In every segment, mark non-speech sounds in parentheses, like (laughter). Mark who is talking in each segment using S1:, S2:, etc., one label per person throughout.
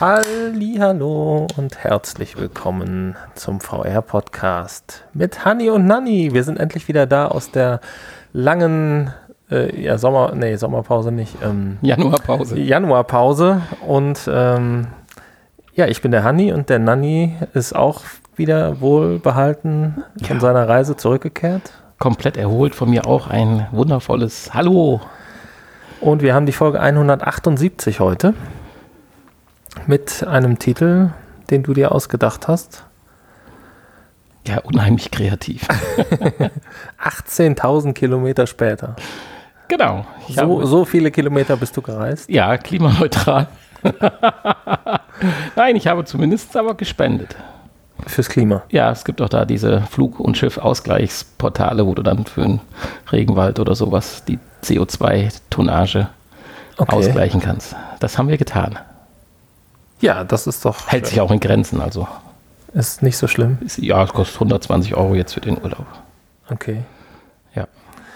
S1: Hallo und herzlich willkommen zum VR-Podcast mit Hanni und Nanni. Wir sind endlich wieder da aus der langen äh, ja, Sommer, nee, Sommerpause nicht. Ähm,
S2: Januarpause.
S1: Januarpause. Und ähm, ja, ich bin der Hanni und der Nanni ist auch wieder wohlbehalten von
S2: Ja.
S1: seiner Reise zurückgekehrt.
S2: Komplett erholt von mir auch ein wundervolles Hallo.
S1: Und wir haben die Folge 178 heute mit einem Titel, den du dir ausgedacht hast.
S2: Ja, unheimlich kreativ. (laughs)
S1: 18.000 Kilometer später.
S2: genau.
S1: So, so viele Kilometer bist du gereist.
S2: ja, klimaneutral. (laughs) Nein, ich habe zumindest aber gespendet.
S1: Fürs Klima.
S2: Ja, es gibt auch da diese Flug- und Schiffausgleichsportale, wo du dann für einen Regenwald oder sowas die CO2-Tonnage
S1: Okay.
S2: ausgleichen kannst. Das haben wir getan.
S1: Ja, das ist doch
S2: Hält sich auch in Grenzen. Also,
S1: ist nicht so schlimm.
S2: ist, ja, es kostet 120 Euro jetzt für den Urlaub.
S1: Okay.
S2: Ja.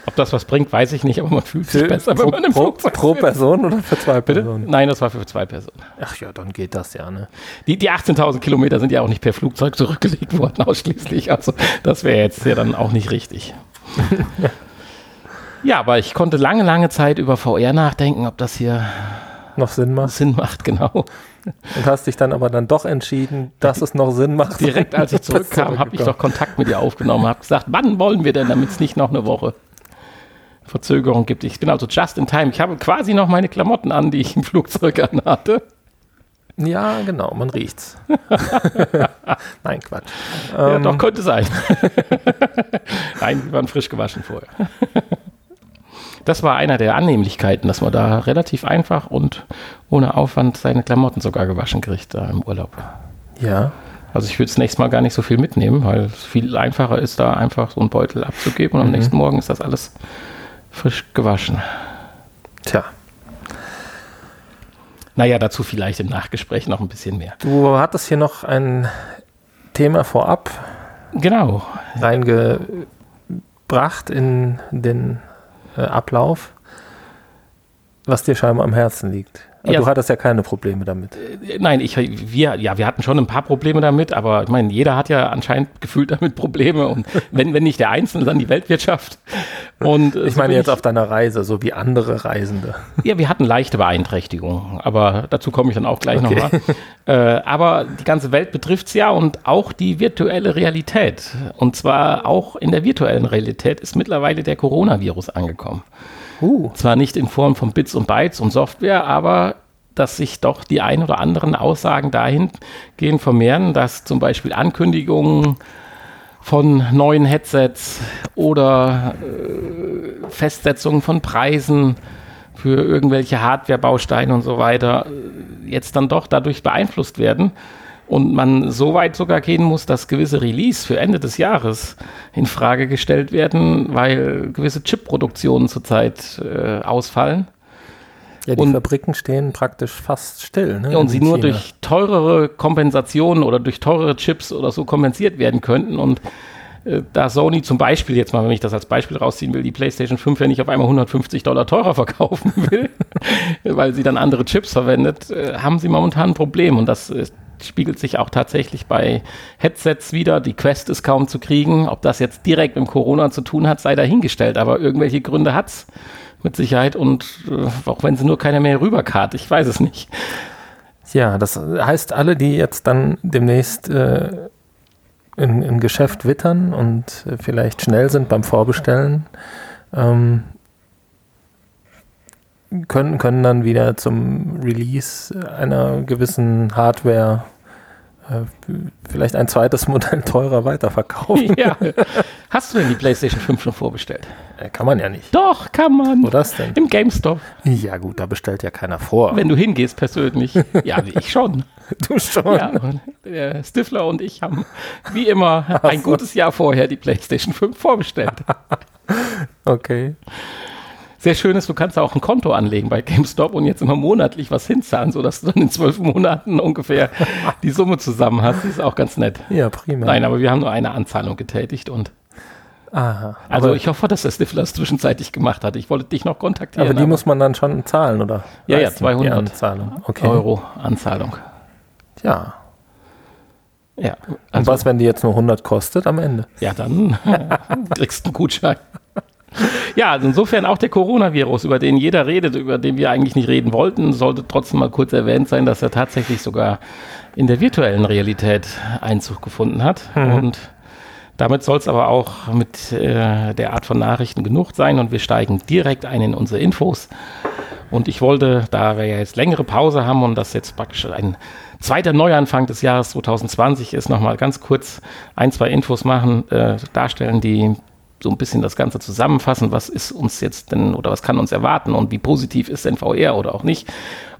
S2: Ob das was bringt, weiß ich nicht, aber man fühlt sich besser, wenn
S1: pro,
S2: man im
S1: pro,
S2: Flugzeug
S1: pro. Person oder für zwei
S2: Bitte?
S1: Personen?
S2: Nein, das war für zwei Personen.
S1: Ach ja, dann geht das ja, ne?
S2: Die, die 18.000 Kilometer sind ja auch nicht per Flugzeug zurückgelegt worden, (laughs) ausschließlich. Also, das wäre jetzt ja dann auch nicht richtig. (laughs) ja, aber ich konnte lange, lange Zeit über VR nachdenken, ob das hier
S1: Noch Sinn macht.
S2: Sinn macht, genau. (laughs)
S1: Und hast dich dann aber dann doch entschieden, dass es noch Sinn macht.
S2: Direkt als ich (laughs) zurückkam, habe ich doch Kontakt mit ihr aufgenommen, habe gesagt, wann wollen wir denn, damit es nicht noch eine Woche Verzögerung gibt. Ich bin also just in time. Ich habe quasi noch meine Klamotten an, die ich im Flugzeug anhatte.
S1: Ja, genau, man riecht's. (laughs) Nein, Quatsch.
S2: Ja,
S1: Ähm,
S2: doch, könnte sein. Nein, die waren frisch gewaschen vorher. Das war einer der Annehmlichkeiten, dass man da relativ einfach und ohne Aufwand seine Klamotten sogar gewaschen kriegt da im Urlaub.
S1: Ja,
S2: Also ich würde das nächste Mal gar nicht so viel mitnehmen, weil es viel einfacher ist, da einfach so einen Beutel abzugeben und am nächsten Morgen ist das alles frisch gewaschen.
S1: tja.
S2: Naja, dazu vielleicht im Nachgespräch noch ein bisschen mehr.
S1: Du hattest hier noch ein Thema vorab
S2: Genau.
S1: reingebracht in den äh, Ablauf, was dir scheinbar am Herzen liegt.
S2: Ja.
S1: Du hattest ja keine Probleme damit.
S2: Nein, ich, wir, ja, wir hatten schon ein paar Probleme damit, aber ich meine, jeder hat ja anscheinend (laughs) gefühlt damit Probleme und wenn, wenn nicht der Einzelne, dann die Weltwirtschaft. Und äh,
S1: Ich
S2: so
S1: meine jetzt auf deiner Reise, so wie andere Reisende.
S2: Ja, wir hatten leichte Beeinträchtigungen, aber dazu komme ich dann auch gleich
S1: Okay.
S2: nochmal. Äh, aber die ganze Welt betrifft es ja und auch die virtuelle Realität. Und zwar auch in der virtuellen Realität ist mittlerweile der Coronavirus angekommen.
S1: Uh,
S2: Zwar nicht in Form von Bits und Bytes und Software, aber dass sich doch die ein oder anderen Aussagen dahingehend vermehren, dass zum Beispiel Ankündigungen von neuen Headsets oder äh, Festsetzungen von Preisen für irgendwelche Hardware-Bausteine und so weiter äh, jetzt dann doch dadurch beeinflusst werden und man so weit sogar gehen muss, dass gewisse Release für Ende des Jahres in Frage gestellt werden, weil gewisse Chip-Produktionen zurzeit äh, ausfallen
S1: ja, die
S2: Und-
S1: Fabriken stehen praktisch fast still. Ne,
S2: und
S1: in
S2: sie nur
S1: China.
S2: durch teurere Kompensationen oder durch teurere Chips oder so kompensiert werden könnten. Und äh, da Sony zum Beispiel, jetzt mal, wenn ich das als Beispiel rausziehen will, die PlayStation 5 ja nicht auf einmal 150 Dollar teurer verkaufen (laughs) will, (laughs) weil sie dann andere Chips verwendet, äh, haben sie momentan ein Problem. Und das äh, spiegelt sich auch tatsächlich bei Headsets wieder. Die Quest ist kaum zu kriegen. Ob das jetzt direkt mit Corona zu tun hat, sei dahingestellt. Aber irgendwelche Gründe hat's mit Sicherheit. Und äh, auch wenn sie nur keiner mehr rüberkart, ich weiß es nicht.
S1: Ja, das heißt, alle, die jetzt dann demnächst äh, im Geschäft wittern und äh, vielleicht schnell sind beim Vorbestellen, ähm, können, können dann wieder zum Release einer gewissen Hardware äh, vielleicht ein zweites Modell (laughs) teurer weiterverkaufen.
S2: Ja. (laughs) Hast du denn die PlayStation 5 schon vorbestellt?
S1: Äh, Kann man ja nicht.
S2: Doch, kann man.
S1: Wo das denn?
S2: Im GameStop.
S1: Ja gut, da bestellt ja keiner vor.
S2: Wenn du hingehst persönlich. (laughs) Ja, ich schon.
S1: du schon.
S2: Ja, der Stifler und ich haben wie immer ein gutes Jahr vorher die PlayStation 5 vorbestellt.
S1: Okay.
S2: Sehr schön ist, du kannst auch ein Konto anlegen bei GameStop und jetzt immer monatlich was hinzahlen, sodass du dann in zwölf Monaten ungefähr die Summe zusammen hast. Das ist auch ganz nett.
S1: Ja, prima.
S2: Nein, aber wir haben nur eine Anzahlung getätigt und
S1: Aha.
S2: also
S1: aber,
S2: ich hoffe, dass der Stifler es zwischenzeitlich gemacht hat. Ich wollte dich noch kontaktieren.
S1: aber die muss man dann schon zahlen, oder?
S2: Ja, ja,
S1: Leisten,
S2: 200
S1: Die Anzahlung. Okay.
S2: Euro Anzahlung.
S1: Ja.
S2: Ja.
S1: Und
S2: Also,
S1: was, wenn die jetzt nur 100 kostet am Ende?
S2: ja, dann (laughs) kriegst du einen Gutschein. (laughs) Ja, also insofern auch der Coronavirus, über den jeder redet, über den wir eigentlich nicht reden wollten, sollte trotzdem mal kurz erwähnt sein, dass er tatsächlich sogar in der virtuellen Realität Einzug gefunden hat. Und damit soll es aber auch mit äh, der Art von Nachrichten genug sein und wir steigen direkt ein in unsere Infos. Und ich wollte, da wir ja jetzt längere Pause haben und das jetzt praktisch ein zweiter Neuanfang des Jahres 2020 ist, nochmal ganz kurz ein, zwei Infos machen, äh, darstellen, die so ein bisschen das Ganze zusammenfassen, was ist uns jetzt denn oder was kann uns erwarten und wie positiv ist denn VR oder auch nicht.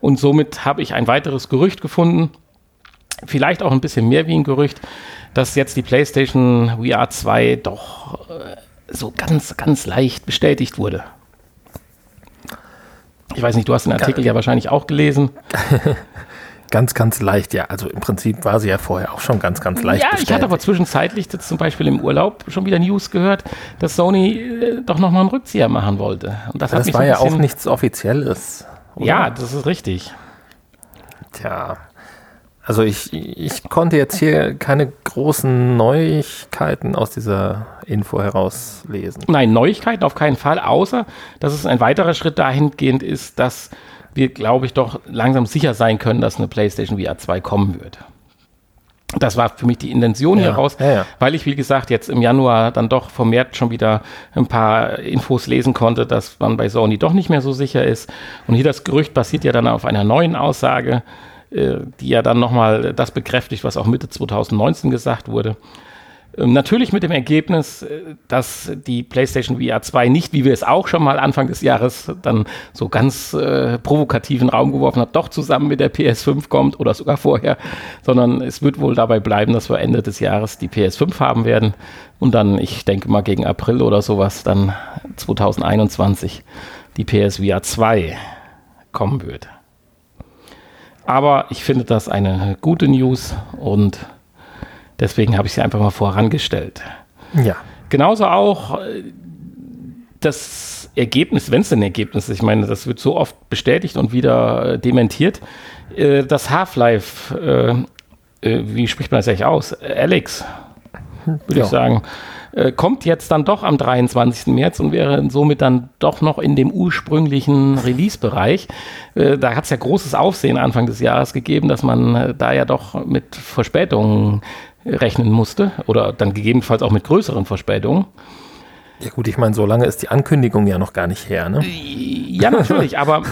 S2: Und somit habe ich ein weiteres Gerücht gefunden, vielleicht auch ein bisschen mehr wie ein Gerücht, dass jetzt die PlayStation VR 2 doch äh, so ganz, ganz leicht bestätigt wurde. Ich weiß nicht, du hast den Artikel ja wahrscheinlich auch gelesen. (laughs)
S1: Ganz, ganz leicht, ja. Also im Prinzip war sie ja vorher auch schon ganz, ganz leicht
S2: ja, ich hatte aber zwischenzeitlich jetzt zum Beispiel im Urlaub schon wieder News gehört, dass Sony äh, doch nochmal einen Rückzieher machen wollte. Und das, hat
S1: Das war
S2: so
S1: ja auch nichts Offizielles. oder?
S2: Ja, das ist richtig.
S1: Tja. Also ich, ich konnte jetzt hier keine großen Neuigkeiten aus dieser Info herauslesen.
S2: Nein, Neuigkeiten auf keinen Fall, außer dass es ein weiterer Schritt dahingehend ist, dass wir, glaube ich, doch langsam sicher sein können, dass eine PlayStation VR 2 kommen wird. Das war für mich die Intention
S1: Ja,
S2: hier raus,
S1: ja, ja.
S2: weil ich, wie gesagt, jetzt im Januar dann doch vermehrt schon wieder ein paar Infos lesen konnte, dass man bei Sony doch nicht mehr so sicher ist. Und hier das Gerücht basiert ja dann auf einer neuen Aussage, äh, die ja dann nochmal das bekräftigt, was auch Mitte 2019 gesagt wurde. Ähm, Natürlich mit dem Ergebnis, äh, dass die PlayStation VR 2 nicht, wie wir es auch schon mal Anfang des Jahres dann so ganz äh, provokativen Raum geworfen hat, doch zusammen mit der PS5 kommt oder sogar vorher, sondern es wird wohl dabei bleiben, dass wir Ende des Jahres die PS5 haben werden und dann, ich denke mal gegen April oder sowas, dann 2021 die PSVR 2 kommen wird. Aber ich finde das eine gute News und deswegen habe ich sie einfach mal vorangestellt.
S1: Ja.
S2: Genauso auch äh, das Ergebnis, wenn es ein Ergebnis ist, ich meine, das wird so oft bestätigt und wieder äh, dementiert, äh, das Half-Life, wie spricht man das eigentlich aus? Alex, würde
S1: Ja.
S2: ich sagen, kommt jetzt dann doch am 23. März und wäre somit dann doch noch in dem ursprünglichen Release-Bereich. Da hat es ja großes Aufsehen Anfang des Jahres gegeben, dass man da ja doch mit Verspätungen rechnen musste oder dann gegebenenfalls auch mit größeren Verspätungen.
S1: Ja gut, ich meine, so lange ist die Ankündigung ja noch gar nicht her, ne?
S2: Ja, natürlich, (laughs) aber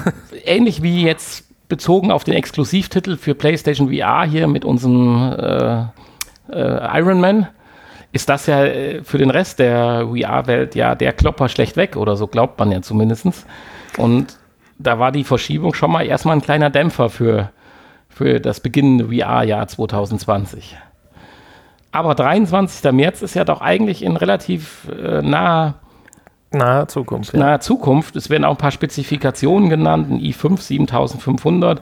S2: ähnlich wie jetzt bezogen auf den Exklusivtitel für PlayStation VR hier mit unserem äh, äh, Iron Man, ist das ja äh, für den Rest der VR-Welt ja der Klopper schlecht weg oder so glaubt man ja zumindest. Und da war die Verschiebung schon mal erstmal ein kleiner Dämpfer für, für das beginnende VR-Jahr 2020. Aber 23. März ist ja doch eigentlich in relativ äh, naher
S1: Nahe Zukunft. Ja.
S2: naher Zukunft. Es werden auch ein paar Spezifikationen genannt, ein i5 7500.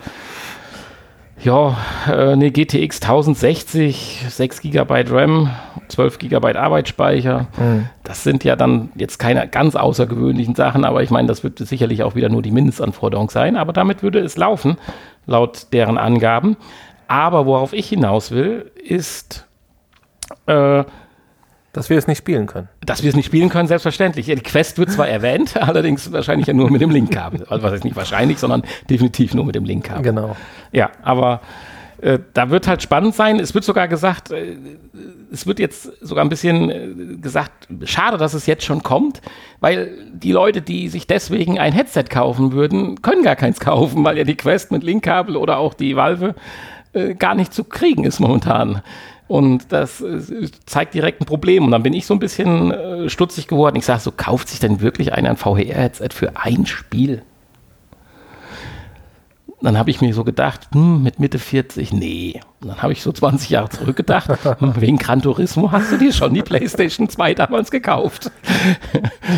S2: Ja, äh, eine GTX 1060, 6 GB RAM, 12 GB Arbeitsspeicher. Das sind ja dann jetzt keine ganz außergewöhnlichen Sachen, aber ich meine, das wird sicherlich auch wieder nur die Mindestanforderung sein. Aber damit würde es laufen, laut deren Angaben. Aber worauf ich hinaus will, ist, äh,
S1: Dass wir es nicht spielen können.
S2: dass wir es nicht spielen können, selbstverständlich. Die Quest wird zwar erwähnt, (laughs) allerdings wahrscheinlich ja nur mit dem Linkkabel. Also was heißt nicht wahrscheinlich, sondern definitiv nur mit dem Linkkabel.
S1: Genau.
S2: Ja, aber äh, da wird halt spannend sein. Es wird sogar gesagt, äh, es wird jetzt sogar ein bisschen äh, gesagt, schade, dass es jetzt schon kommt, weil die Leute, die sich deswegen ein Headset kaufen würden, können gar keins kaufen, weil ja die Quest mit Linkkabel oder auch die Valve gar nicht zu kriegen ist momentan. Und das zeigt direkt ein Problem. Und dann bin ich so ein bisschen äh, stutzig geworden. Ich sage so, kauft sich denn wirklich einer ein VR-Headset für ein Spiel? Dann habe ich mir so gedacht, hm, mit Mitte 40, nee. Und dann habe ich so 20 Jahre zurückgedacht, (laughs) hm, wegen Gran Turismo hast du dir schon die PlayStation 2 damals gekauft.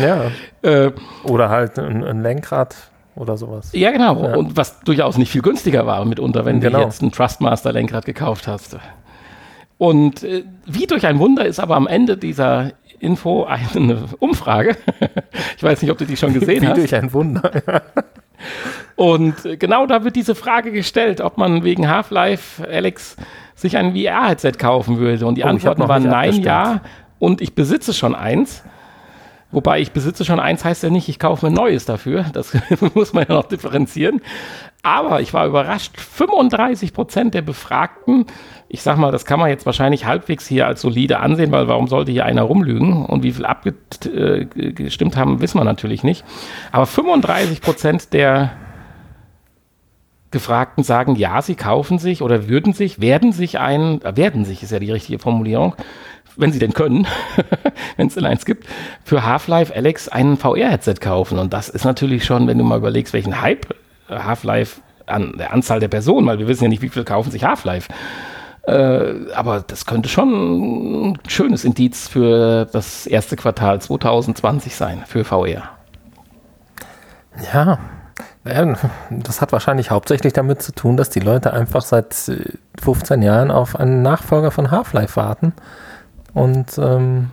S1: Ja. (laughs)
S2: Äh,
S1: Oder halt ein, ein Lenkrad oder sowas.
S2: ja, genau. Und was durchaus nicht viel günstiger war mitunter, wenn
S1: Genau.
S2: du jetzt ein Trustmaster-Lenkrad gekauft hast. Und äh, wie durch ein Wunder ist aber am Ende dieser Info eine Umfrage. (laughs) ich weiß nicht, ob du die schon gesehen
S1: Wie
S2: hast.
S1: durch ein Wunder.
S2: Und äh, genau da wird diese Frage gestellt, ob man wegen Half-Life, Alex, sich ein VR-Headset kaufen würde. Und die
S1: Oh,
S2: Antworten waren nein,
S1: abgestimmt.
S2: ja. Und ich besitze schon eins. Wobei ich besitze schon eins, heißt ja nicht, ich kaufe mir ein neues dafür. Das (laughs) muss man ja noch differenzieren. Aber ich war überrascht, 35 Prozent der Befragten, ich sag mal, das kann man jetzt wahrscheinlich halbwegs hier als solide ansehen, weil warum sollte hier einer rumlügen? Und wie viel abgestimmt haben, wissen wir natürlich nicht. Aber 35 Prozent der Gefragten sagen, ja, sie kaufen sich oder würden sich, werden sich ein, äh, werden sich ist ja die richtige Formulierung, wenn sie denn können, (laughs) wenn es denn eins gibt, für Half-Life Alex ein VR-Headset kaufen. Und das ist natürlich schon, wenn du mal überlegst, welchen Hype äh, Half-Life an der Anzahl der Personen, weil wir wissen ja nicht, wie viele kaufen sich Half-Life. Äh, aber das könnte schon ein schönes Indiz für das erste Quartal 2020 sein, für VR.
S1: Ja, das hat wahrscheinlich hauptsächlich damit zu tun, dass die Leute einfach seit äh, 15 Jahren auf einen Nachfolger von Half-Life warten und ähm,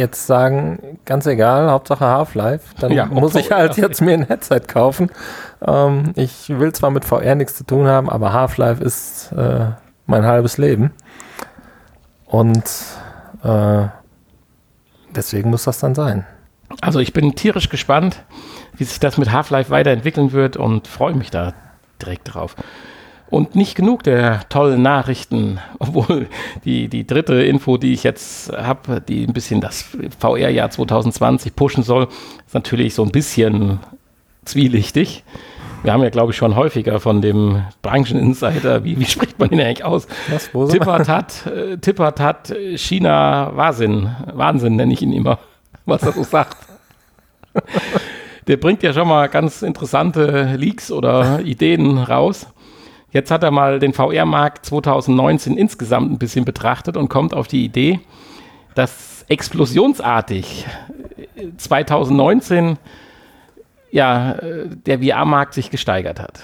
S1: jetzt sagen, ganz egal, Hauptsache Half-Life, dann (laughs)
S2: Ja,
S1: muss ich halt
S2: ja.
S1: jetzt mir ein Headset kaufen. Ähm, ich will zwar mit VR nichts zu tun haben, aber Half-Life ist äh, mein halbes Leben und äh, deswegen muss das dann sein.
S2: Also ich bin tierisch gespannt, wie sich das mit Half-Life weiterentwickeln wird und freue mich da direkt drauf. Und nicht genug der tollen Nachrichten, (laughs) obwohl die, die dritte Info, die ich jetzt habe, die ein bisschen das VR-Jahr 2020 pushen soll, ist natürlich so ein bisschen zwielichtig. Wir haben ja, glaube ich, schon häufiger von dem Brancheninsider, wie, wie spricht man ihn eigentlich aus?
S1: Was?
S2: Tippert hat, äh, Tippert hat China Wahnsinn, Wahnsinn nenne ich ihn immer, (laughs) was er so sagt. Der bringt ja schon mal ganz interessante Leaks oder Ideen raus. Jetzt hat er mal den VR-Markt 2019 insgesamt ein bisschen betrachtet und kommt auf die Idee, dass explosionsartig äh, 2019 ja, äh, der VR-Markt sich gesteigert hat.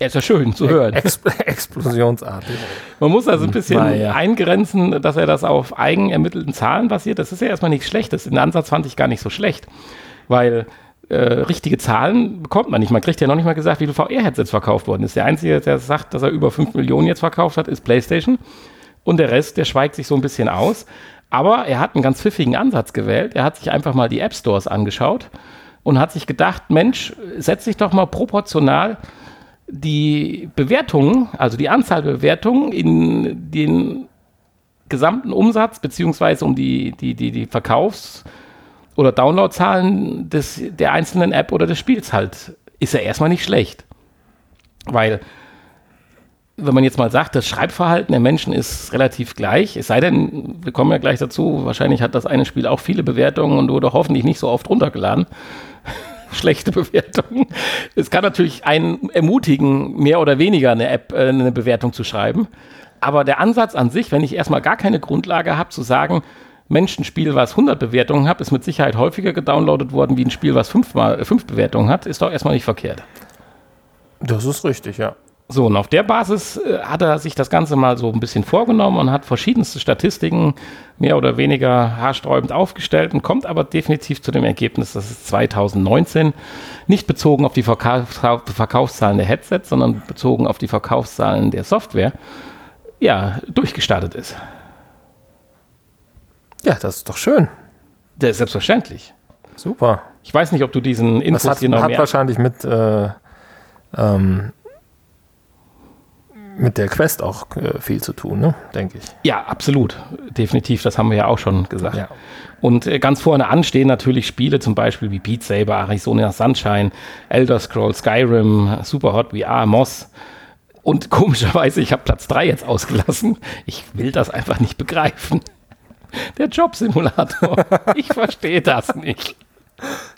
S2: Ja, ist ja schön zu hören.
S1: Ex (laughs) explosionsartig.
S2: Man muss also ein bisschen
S1: Naja.
S2: eingrenzen, dass er das auf eigen ermittelten Zahlen basiert. Das ist ja erstmal nichts Schlechtes. Den Ansatz fand ich gar nicht so schlecht, weil äh, richtige Zahlen bekommt man nicht. Man kriegt ja noch nicht mal gesagt, wie viele VR-Headsets verkauft worden ist. Der Einzige, der sagt, dass er über 5 Millionen jetzt verkauft hat, ist PlayStation. Und der Rest, der schweigt sich so ein bisschen aus. Aber er hat einen ganz pfiffigen Ansatz gewählt. Er hat sich einfach mal die App Stores angeschaut und hat sich gedacht, Mensch, setz dich doch mal proportional die Bewertungen, also die Anzahl Bewertungen in den gesamten Umsatz beziehungsweise um die, die, die, die Verkaufs- oder Downloadzahlen des, der einzelnen App oder des Spiels halt, ist ja erstmal nicht schlecht. Weil, wenn man jetzt mal sagt, das Schreibverhalten der Menschen ist relativ gleich, es sei denn, wir kommen ja gleich dazu, wahrscheinlich hat das eine Spiel auch viele Bewertungen und wurde hoffentlich nicht so oft runtergeladen. (laughs) Schlechte Bewertungen. Es kann natürlich einen ermutigen, mehr oder weniger eine App, äh, eine Bewertung zu schreiben. Aber der Ansatz an sich, wenn ich erstmal gar keine Grundlage habe, zu sagen, Mensch, ein Spiel, was 100 Bewertungen hat, ist mit Sicherheit häufiger gedownloadet worden wie ein Spiel, was fünfmal, äh, fünf Bewertungen hat, ist doch erstmal nicht verkehrt.
S1: Das ist richtig, ja.
S2: So, und auf der Basis äh, hat er sich das Ganze mal so ein bisschen vorgenommen und hat verschiedenste Statistiken mehr oder weniger haarsträubend aufgestellt und kommt aber definitiv zu dem Ergebnis, dass es 2019 nicht bezogen auf die Verkauf Verkaufszahlen der Headsets, sondern bezogen auf die Verkaufszahlen der Software, ja, durchgestartet ist.
S1: Ja, das ist doch schön.
S2: Der ist selbstverständlich.
S1: Super.
S2: Ich weiß nicht, ob du diesen
S1: Das
S2: Infos
S1: hat,
S2: hier noch
S1: hat wahrscheinlich mit, äh, ähm, mit der Quest auch äh, viel zu tun, ne? denke ich.
S2: Ja, absolut. Definitiv, das haben wir ja auch schon gesagt.
S1: Ja.
S2: Und äh, ganz vorne an stehen natürlich Spiele, zum Beispiel wie Beat Saber, Arizona Sunshine, Elder Scrolls, Skyrim, Superhot VR, Moss. Und (laughs) komischerweise, ich habe Platz 3 jetzt ausgelassen. Ich will das einfach nicht begreifen. Der Jobsimulator. (laughs) Ich verstehe das nicht.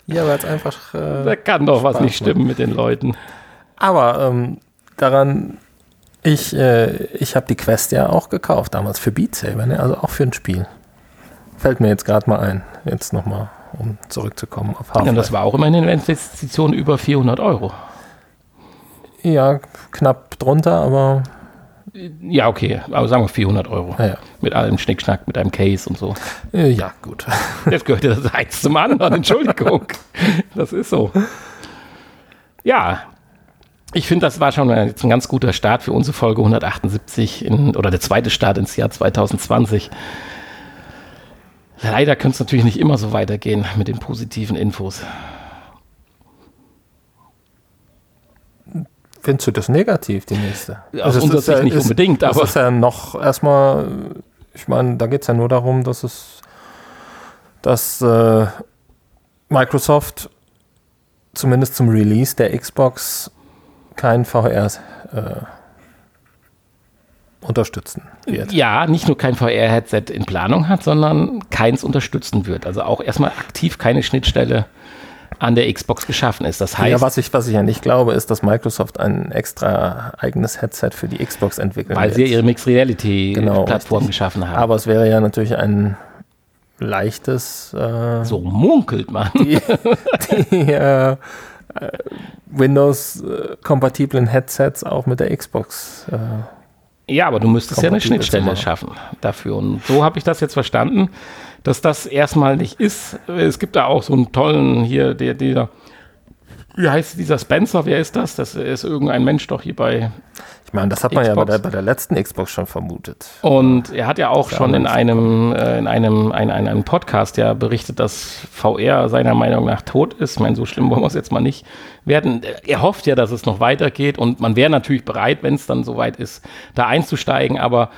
S1: Ja, weil es einfach. Äh,
S2: Da kann doch was
S1: Spaß
S2: nicht stimmen mit den Leuten.
S1: aber ähm, daran, ich, äh, ich habe die Quest ja auch gekauft damals für Beat Saber, ne? also auch für ein Spiel. Fällt mir jetzt gerade mal ein. Jetzt nochmal, um zurückzukommen auf
S2: Ja,
S1: Half-Life.
S2: das war auch immerhin eine Investition über 400 Euro.
S1: Ja, knapp drunter, aber
S2: Ja, okay, aber sagen wir 400 Euro.
S1: naja.
S2: Mit allem Schnickschnack, mit einem Case und so.
S1: Äh, ja, gut. (laughs)
S2: Jetzt gehört ja das eins zum anderen, Entschuldigung. (laughs) Das ist so. Ja, ich finde, das war schon jetzt ein ganz guter Start für unsere Folge 178 in, oder der zweite Start ins Jahr 2020. Leider könnte es natürlich nicht immer so weitergehen mit den positiven Infos.
S1: Findest du das negativ, die nächste?
S2: Aus also unserer Sicht ja, nicht ist, unbedingt,
S1: aber. Das ist ja noch erstmal, ich meine, da geht es ja nur darum, dass es, dass äh, Microsoft zumindest zum Release der Xbox kein VR äh, unterstützen wird.
S2: Ja, nicht nur kein VR-Headset in Planung hat, sondern keins unterstützen wird. Also auch erstmal aktiv keine Schnittstelle an der Xbox geschaffen ist. Das heißt,
S1: ja, was ich, was ich ja nicht glaube, ist, dass Microsoft ein extra eigenes Headset für die Xbox entwickelt.
S2: Weil sie ihre Mixed Reality genau, Plattform richtig. geschaffen haben.
S1: Aber es wäre ja natürlich ein leichtes.
S2: Äh, so munkelt man.
S1: Die, die äh, äh, Windows-kompatiblen Headsets auch mit der Xbox.
S2: Äh, ja, aber du müsstest ja eine Schnittstelle schaffen dafür. Und so habe ich das jetzt verstanden, dass das erstmal nicht ist. Es gibt da auch so einen tollen hier, der, der wie heißt dieser Spencer? Wer ist das? Das ist irgendein Mensch doch hier bei
S1: ich meine, das hat man Xbox. ja bei der, bei der, letzten Xbox schon vermutet.
S2: Und er hat ja auch schon in einem, äh, in einem, ein, ein, einem Podcast ja berichtet, dass VR seiner Meinung nach tot ist. Ich meine, so schlimm wollen wir es jetzt mal nicht werden. Er hofft ja, dass es noch weitergeht und man wäre natürlich bereit, wenn es dann soweit ist, da einzusteigen, aber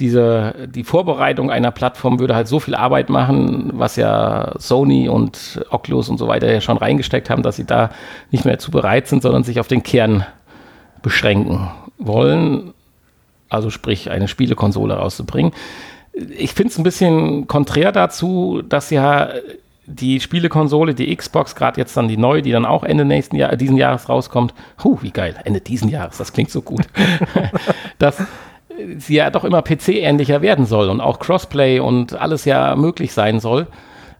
S2: diese, die Vorbereitung einer Plattform würde halt so viel Arbeit machen, was ja Sony und Oculus und so weiter ja schon reingesteckt haben, dass sie da nicht mehr zu bereit sind, sondern sich auf den Kern beschränken wollen, also sprich eine Spielekonsole rauszubringen. Ich finde es ein bisschen konträr dazu, dass ja die Spielekonsole, die Xbox, gerade jetzt dann die neue, die dann auch Ende nächsten Jahr, diesen Jahres rauskommt, huh, wie geil, Ende diesen Jahres, das klingt so gut, (laughs) dass sie ja doch immer PC-ähnlicher werden soll und auch Crossplay und alles ja möglich sein soll.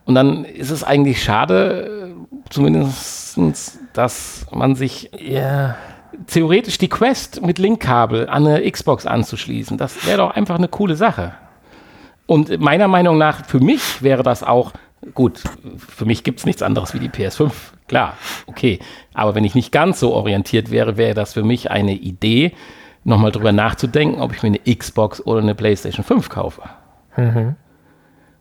S2: Und dann ist es eigentlich schade, zumindest, dass man sich yeah theoretisch die Quest mit Linkkabel an eine Xbox anzuschließen. Das wäre doch einfach eine coole Sache. Und meiner Meinung nach, für mich wäre das auch, gut, für mich gibt es nichts anderes wie die PS5, klar, okay. Aber wenn ich nicht ganz so orientiert wäre, wäre das für mich eine Idee, nochmal drüber nachzudenken, ob ich mir eine Xbox oder eine PlayStation 5 kaufe. Mhm.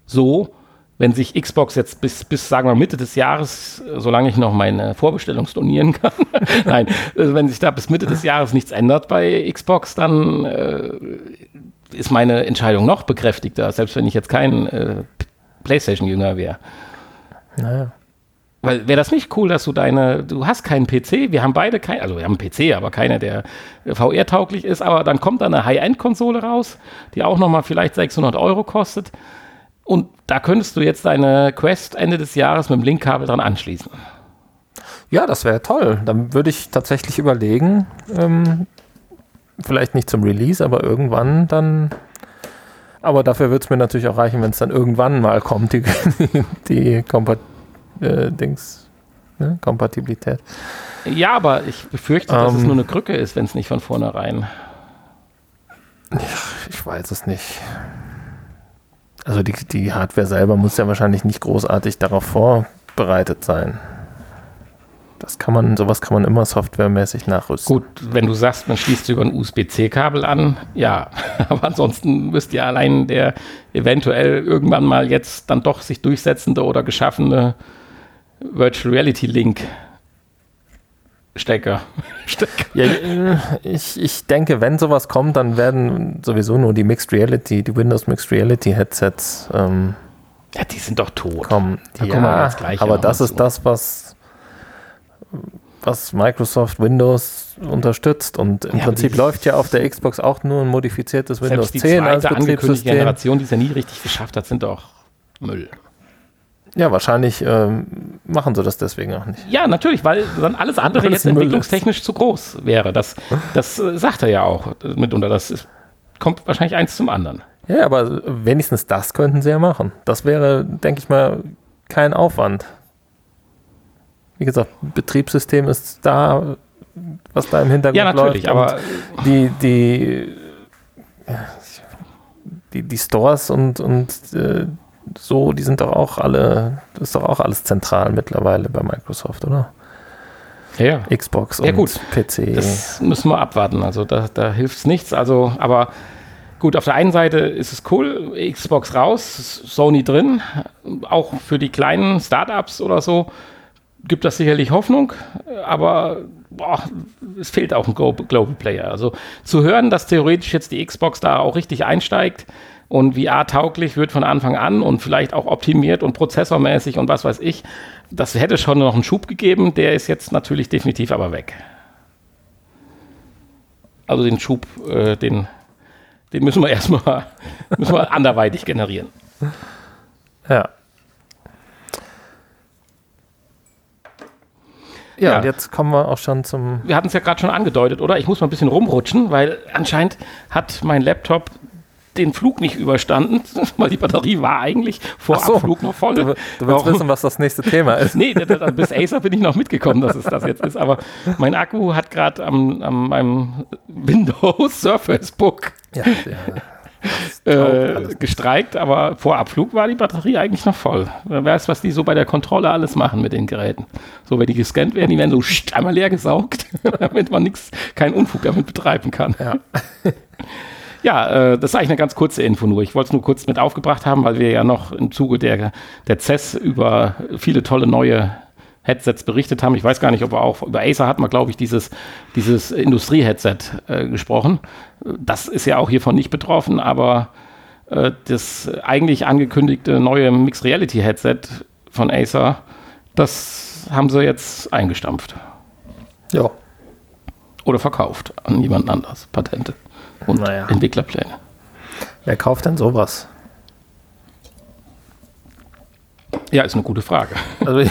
S2: So wenn sich Xbox jetzt bis, bis, sagen wir, Mitte des Jahres, solange ich noch meine Vorbestellung stornieren kann, (laughs) nein, also wenn sich da bis Mitte des Jahres nichts ändert bei Xbox, dann äh, ist meine Entscheidung noch bekräftigter, selbst wenn ich jetzt kein äh, PlayStation-Jünger wäre. Naja. Weil wäre das nicht cool, dass du deine, du hast keinen PC, wir haben beide kein, also wir haben einen PC, aber keiner, der VR-tauglich ist, aber dann kommt da eine High-End-Konsole raus, die auch nochmal vielleicht 600 Euro kostet und da könntest du jetzt deine Quest Ende des Jahres mit dem Linkkabel dran anschließen.
S1: Ja, das wäre toll. Dann würde ich tatsächlich überlegen, ähm, vielleicht nicht zum Release, aber irgendwann dann. Aber dafür wird es mir natürlich auch reichen, wenn es dann irgendwann mal kommt, die, (laughs) die Kompat äh, Dings, ne? Kompatibilität.
S2: Ja, aber ich befürchte, dass ähm, es nur eine Krücke ist, wenn es nicht von vornherein.
S1: Ich weiß es nicht. Also die, die Hardware selber muss ja wahrscheinlich nicht großartig darauf vorbereitet sein. Das kann man, sowas kann man immer softwaremäßig nachrüsten.
S2: Gut, wenn du sagst, man schließt über ein USB-C-Kabel an, ja. (laughs) Aber ansonsten müsste ja allein der eventuell irgendwann mal jetzt dann doch sich durchsetzende oder geschaffene Virtual Reality Link Stecker.
S1: Stecker. Ja, äh, ich, ich denke, wenn sowas kommt, dann werden sowieso nur die Mixed Reality, die Windows Mixed Reality Headsets. Ähm,
S2: ja, die sind doch tot.
S1: Kommen. Da ja, aber das ist das, was, was Microsoft Windows unterstützt. Und im ja, Prinzip läuft ja auf der Xbox auch nur ein modifiziertes Windows 10 als Betriebssystem.
S2: Generation, die es ja nie richtig geschafft hat, sind doch Müll.
S1: Ja, wahrscheinlich ähm, machen sie das deswegen auch nicht.
S2: Ja, natürlich, weil dann alles andere jetzt entwicklungstechnisch zu groß wäre. Das, das äh, sagt er ja auch mitunter. Das ist, kommt wahrscheinlich eins zum anderen.
S1: Ja, aber wenigstens das könnten sie ja machen. Das wäre, denke ich mal, kein Aufwand. Wie gesagt, Betriebssystem ist da, was da im Hintergrund
S2: ja, natürlich, läuft. Aber
S1: die, die, die, die Stores und, und äh, so, die sind doch auch alle, das ist doch auch alles zentral mittlerweile bei Microsoft, oder?
S2: Ja, ja.
S1: Xbox
S2: Ja,
S1: und
S2: gut.
S1: PC.
S2: Das müssen wir abwarten. Also da, da hilft es nichts. Also, aber gut, auf der einen Seite ist es cool, Xbox raus, Sony drin. Auch für die kleinen Startups oder so gibt das sicherlich Hoffnung, aber boah, es fehlt auch ein Glo- Global Player. Also zu hören, dass theoretisch jetzt die Xbox da auch richtig einsteigt und VR-tauglich wird von Anfang an und vielleicht auch optimiert und prozessormäßig und was weiß ich, das hätte schon noch einen Schub gegeben, der ist jetzt natürlich definitiv aber weg. Also den Schub, äh, den, den müssen wir (laughs) erstmal müssen wir anderweitig generieren.
S1: Ja. Ja,
S2: Ja.
S1: und jetzt kommen wir auch schon zum.
S2: wir hatten es ja gerade schon angedeutet, oder? Ich muss mal ein bisschen rumrutschen, weil anscheinend hat mein Laptop den Flug nicht überstanden, (laughs) weil die Batterie war eigentlich vor
S1: so.
S2: Abflug noch voll.
S1: Du, du willst
S2: Warum?
S1: wissen, was das nächste Thema ist. (laughs)
S2: Nee, bis Acer bin ich noch mitgekommen, dass es das jetzt ist. Aber mein Akku hat gerade am, am meinem Windows (laughs) Surface Book
S1: Ja, ja.
S2: äh, gestreikt, aber vor Abflug war die Batterie eigentlich noch voll. Wer weiß, was die so bei der Kontrolle alles machen mit den Geräten. So, wenn die gescannt werden, die werden so einmal leer gesaugt, damit man nichts, keinen Unfug damit betreiben kann.
S1: Ja.
S2: Ja, äh, das ist eigentlich eine ganz kurze Info nur. Ich wollte es nur kurz mit aufgebracht haben, weil wir ja noch im Zuge der, der CES über viele tolle neue Headsets berichtet haben. Ich weiß gar nicht, ob wir auch über Acer hat man, glaube ich, dieses, dieses Industrie-Headset äh, gesprochen. Das ist ja auch hiervon nicht betroffen, aber äh, das eigentlich angekündigte neue Mixed Reality Headset von Acer, das haben sie jetzt eingestampft
S1: ja.
S2: oder verkauft an jemanden anders. Patente und
S1: Naja.
S2: Entwicklerpläne.
S1: Wer kauft denn sowas?
S2: Ja, ist eine gute Frage.
S1: Also,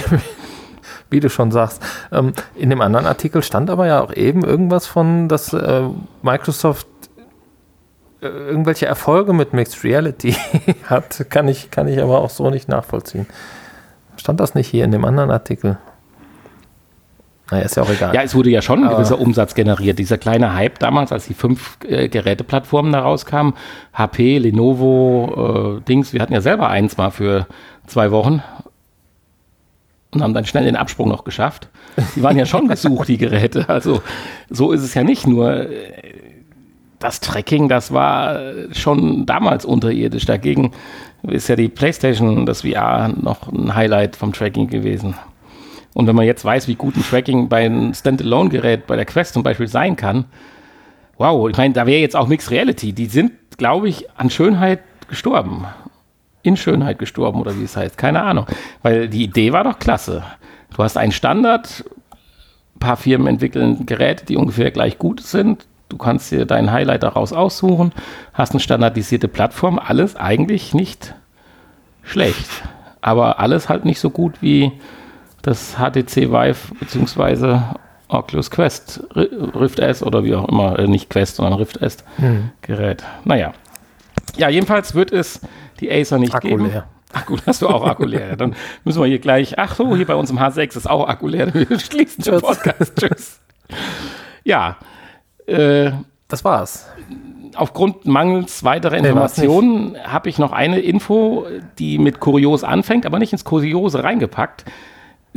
S1: (laughs) wie du schon sagst. Ähm, in dem anderen Artikel stand aber ja auch eben irgendwas von, dass äh, Microsoft äh, irgendwelche Erfolge mit Mixed Reality (laughs) hat. Kann ich, kann ich aber auch so nicht nachvollziehen. Stand das nicht hier in dem anderen Artikel? Naja, ist ja auch egal.
S2: Ja, es wurde ja schon ein gewisser Umsatz generiert. Dieser kleine Hype damals, als die fünf äh, Geräteplattformen da rauskamen, HP, Lenovo, äh, Dings, wir hatten ja selber eins mal für zwei Wochen und haben dann schnell den Absprung noch geschafft. Die waren ja schon (laughs) gesucht, die Geräte. Also so ist es ja nicht nur. äh, Das Tracking, das war schon damals unterirdisch. Dagegen ist ja die PlayStation, das VR, noch ein Highlight vom Tracking gewesen. Und wenn man jetzt weiß, wie gut ein Tracking bei einem Standalone-Gerät, bei der Quest zum Beispiel sein kann, wow, ich meine, da wäre jetzt auch Mixed Reality. Die sind, glaube ich, an Schönheit gestorben. In Schönheit gestorben oder wie es heißt. Keine Ahnung. Weil die Idee war doch klasse. Du hast einen Standard, ein paar Firmen entwickeln Geräte, die ungefähr gleich gut sind. Du kannst dir deinen Highlight daraus aussuchen, hast eine standardisierte Plattform, alles eigentlich nicht schlecht. Aber alles halt nicht so gut wie das HTC Vive bzw. Oculus Quest, Ri- Rift S oder wie auch immer, äh, nicht Quest, sondern Rift S Gerät. Naja. Ja, jedenfalls wird es die Acer nicht
S1: Akku
S2: geben.
S1: leer. (laughs)
S2: Akku, hast du auch Akku leer. Dann müssen wir hier gleich, ach so, hier bei uns im H6 ist auch Akku leer. Wir (laughs) schließen den. Podcast. Tschüss. (laughs) Ja, äh,
S1: Das war's.
S2: aufgrund mangels weiterer Informationen habe ich noch eine Info, die mit kurios anfängt, aber nicht ins Kuriose reingepackt.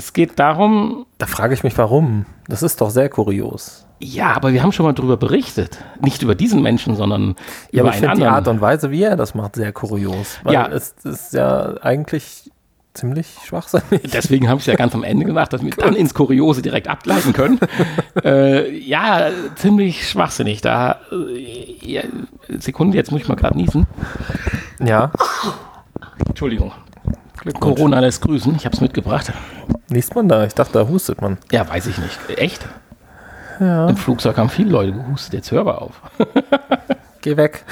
S2: Es geht darum,
S1: Da frage ich mich, warum. Das ist doch sehr kurios.
S2: ja, aber wir haben schon mal darüber berichtet. Nicht über diesen Menschen, sondern
S1: Ja,
S2: über
S1: aber ich
S2: einen
S1: finde die
S2: anderen.
S1: Art und Weise, wie er das macht, sehr kurios. Weil
S2: Ja.
S1: es ist ja eigentlich ziemlich schwachsinnig.
S2: Deswegen habe ich es ja ganz am Ende gemacht, dass wir (laughs) dann ins Kuriose direkt abgleiten können. (laughs) äh, ja, ziemlich schwachsinnig. Da, äh, ja, Sekunde, jetzt muss ich mal gerade niesen.
S1: Ja,
S2: Entschuldigung. Corona lässt grüßen. Ich habe es mitgebracht.
S1: Liest man da? Ich dachte, da hustet man.
S2: Ja, weiß ich nicht. Echt?
S1: Ja.
S2: Im Flugzeug haben viele Leute gehustet. Jetzt hör mal auf. (laughs)
S1: Geh weg.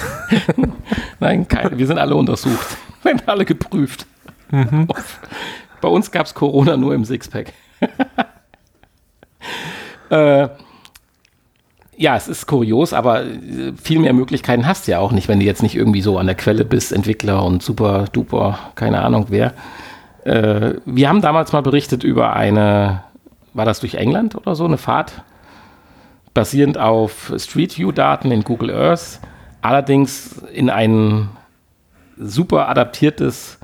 S1: (laughs)
S2: Nein, keine. Wir sind alle untersucht. (laughs) Wir sind alle geprüft. Bei uns gab es Corona nur im Sixpack. äh, ja, es ist kurios, aber äh, viel mehr Möglichkeiten hast du ja auch nicht, wenn du jetzt nicht irgendwie so an der Quelle bist, Entwickler und super duper, keine Ahnung wer. Äh, wir haben damals mal berichtet über eine, war das durch England oder so, eine Fahrt, basierend auf Street View-Daten in Google Earth, allerdings in ein super adaptiertes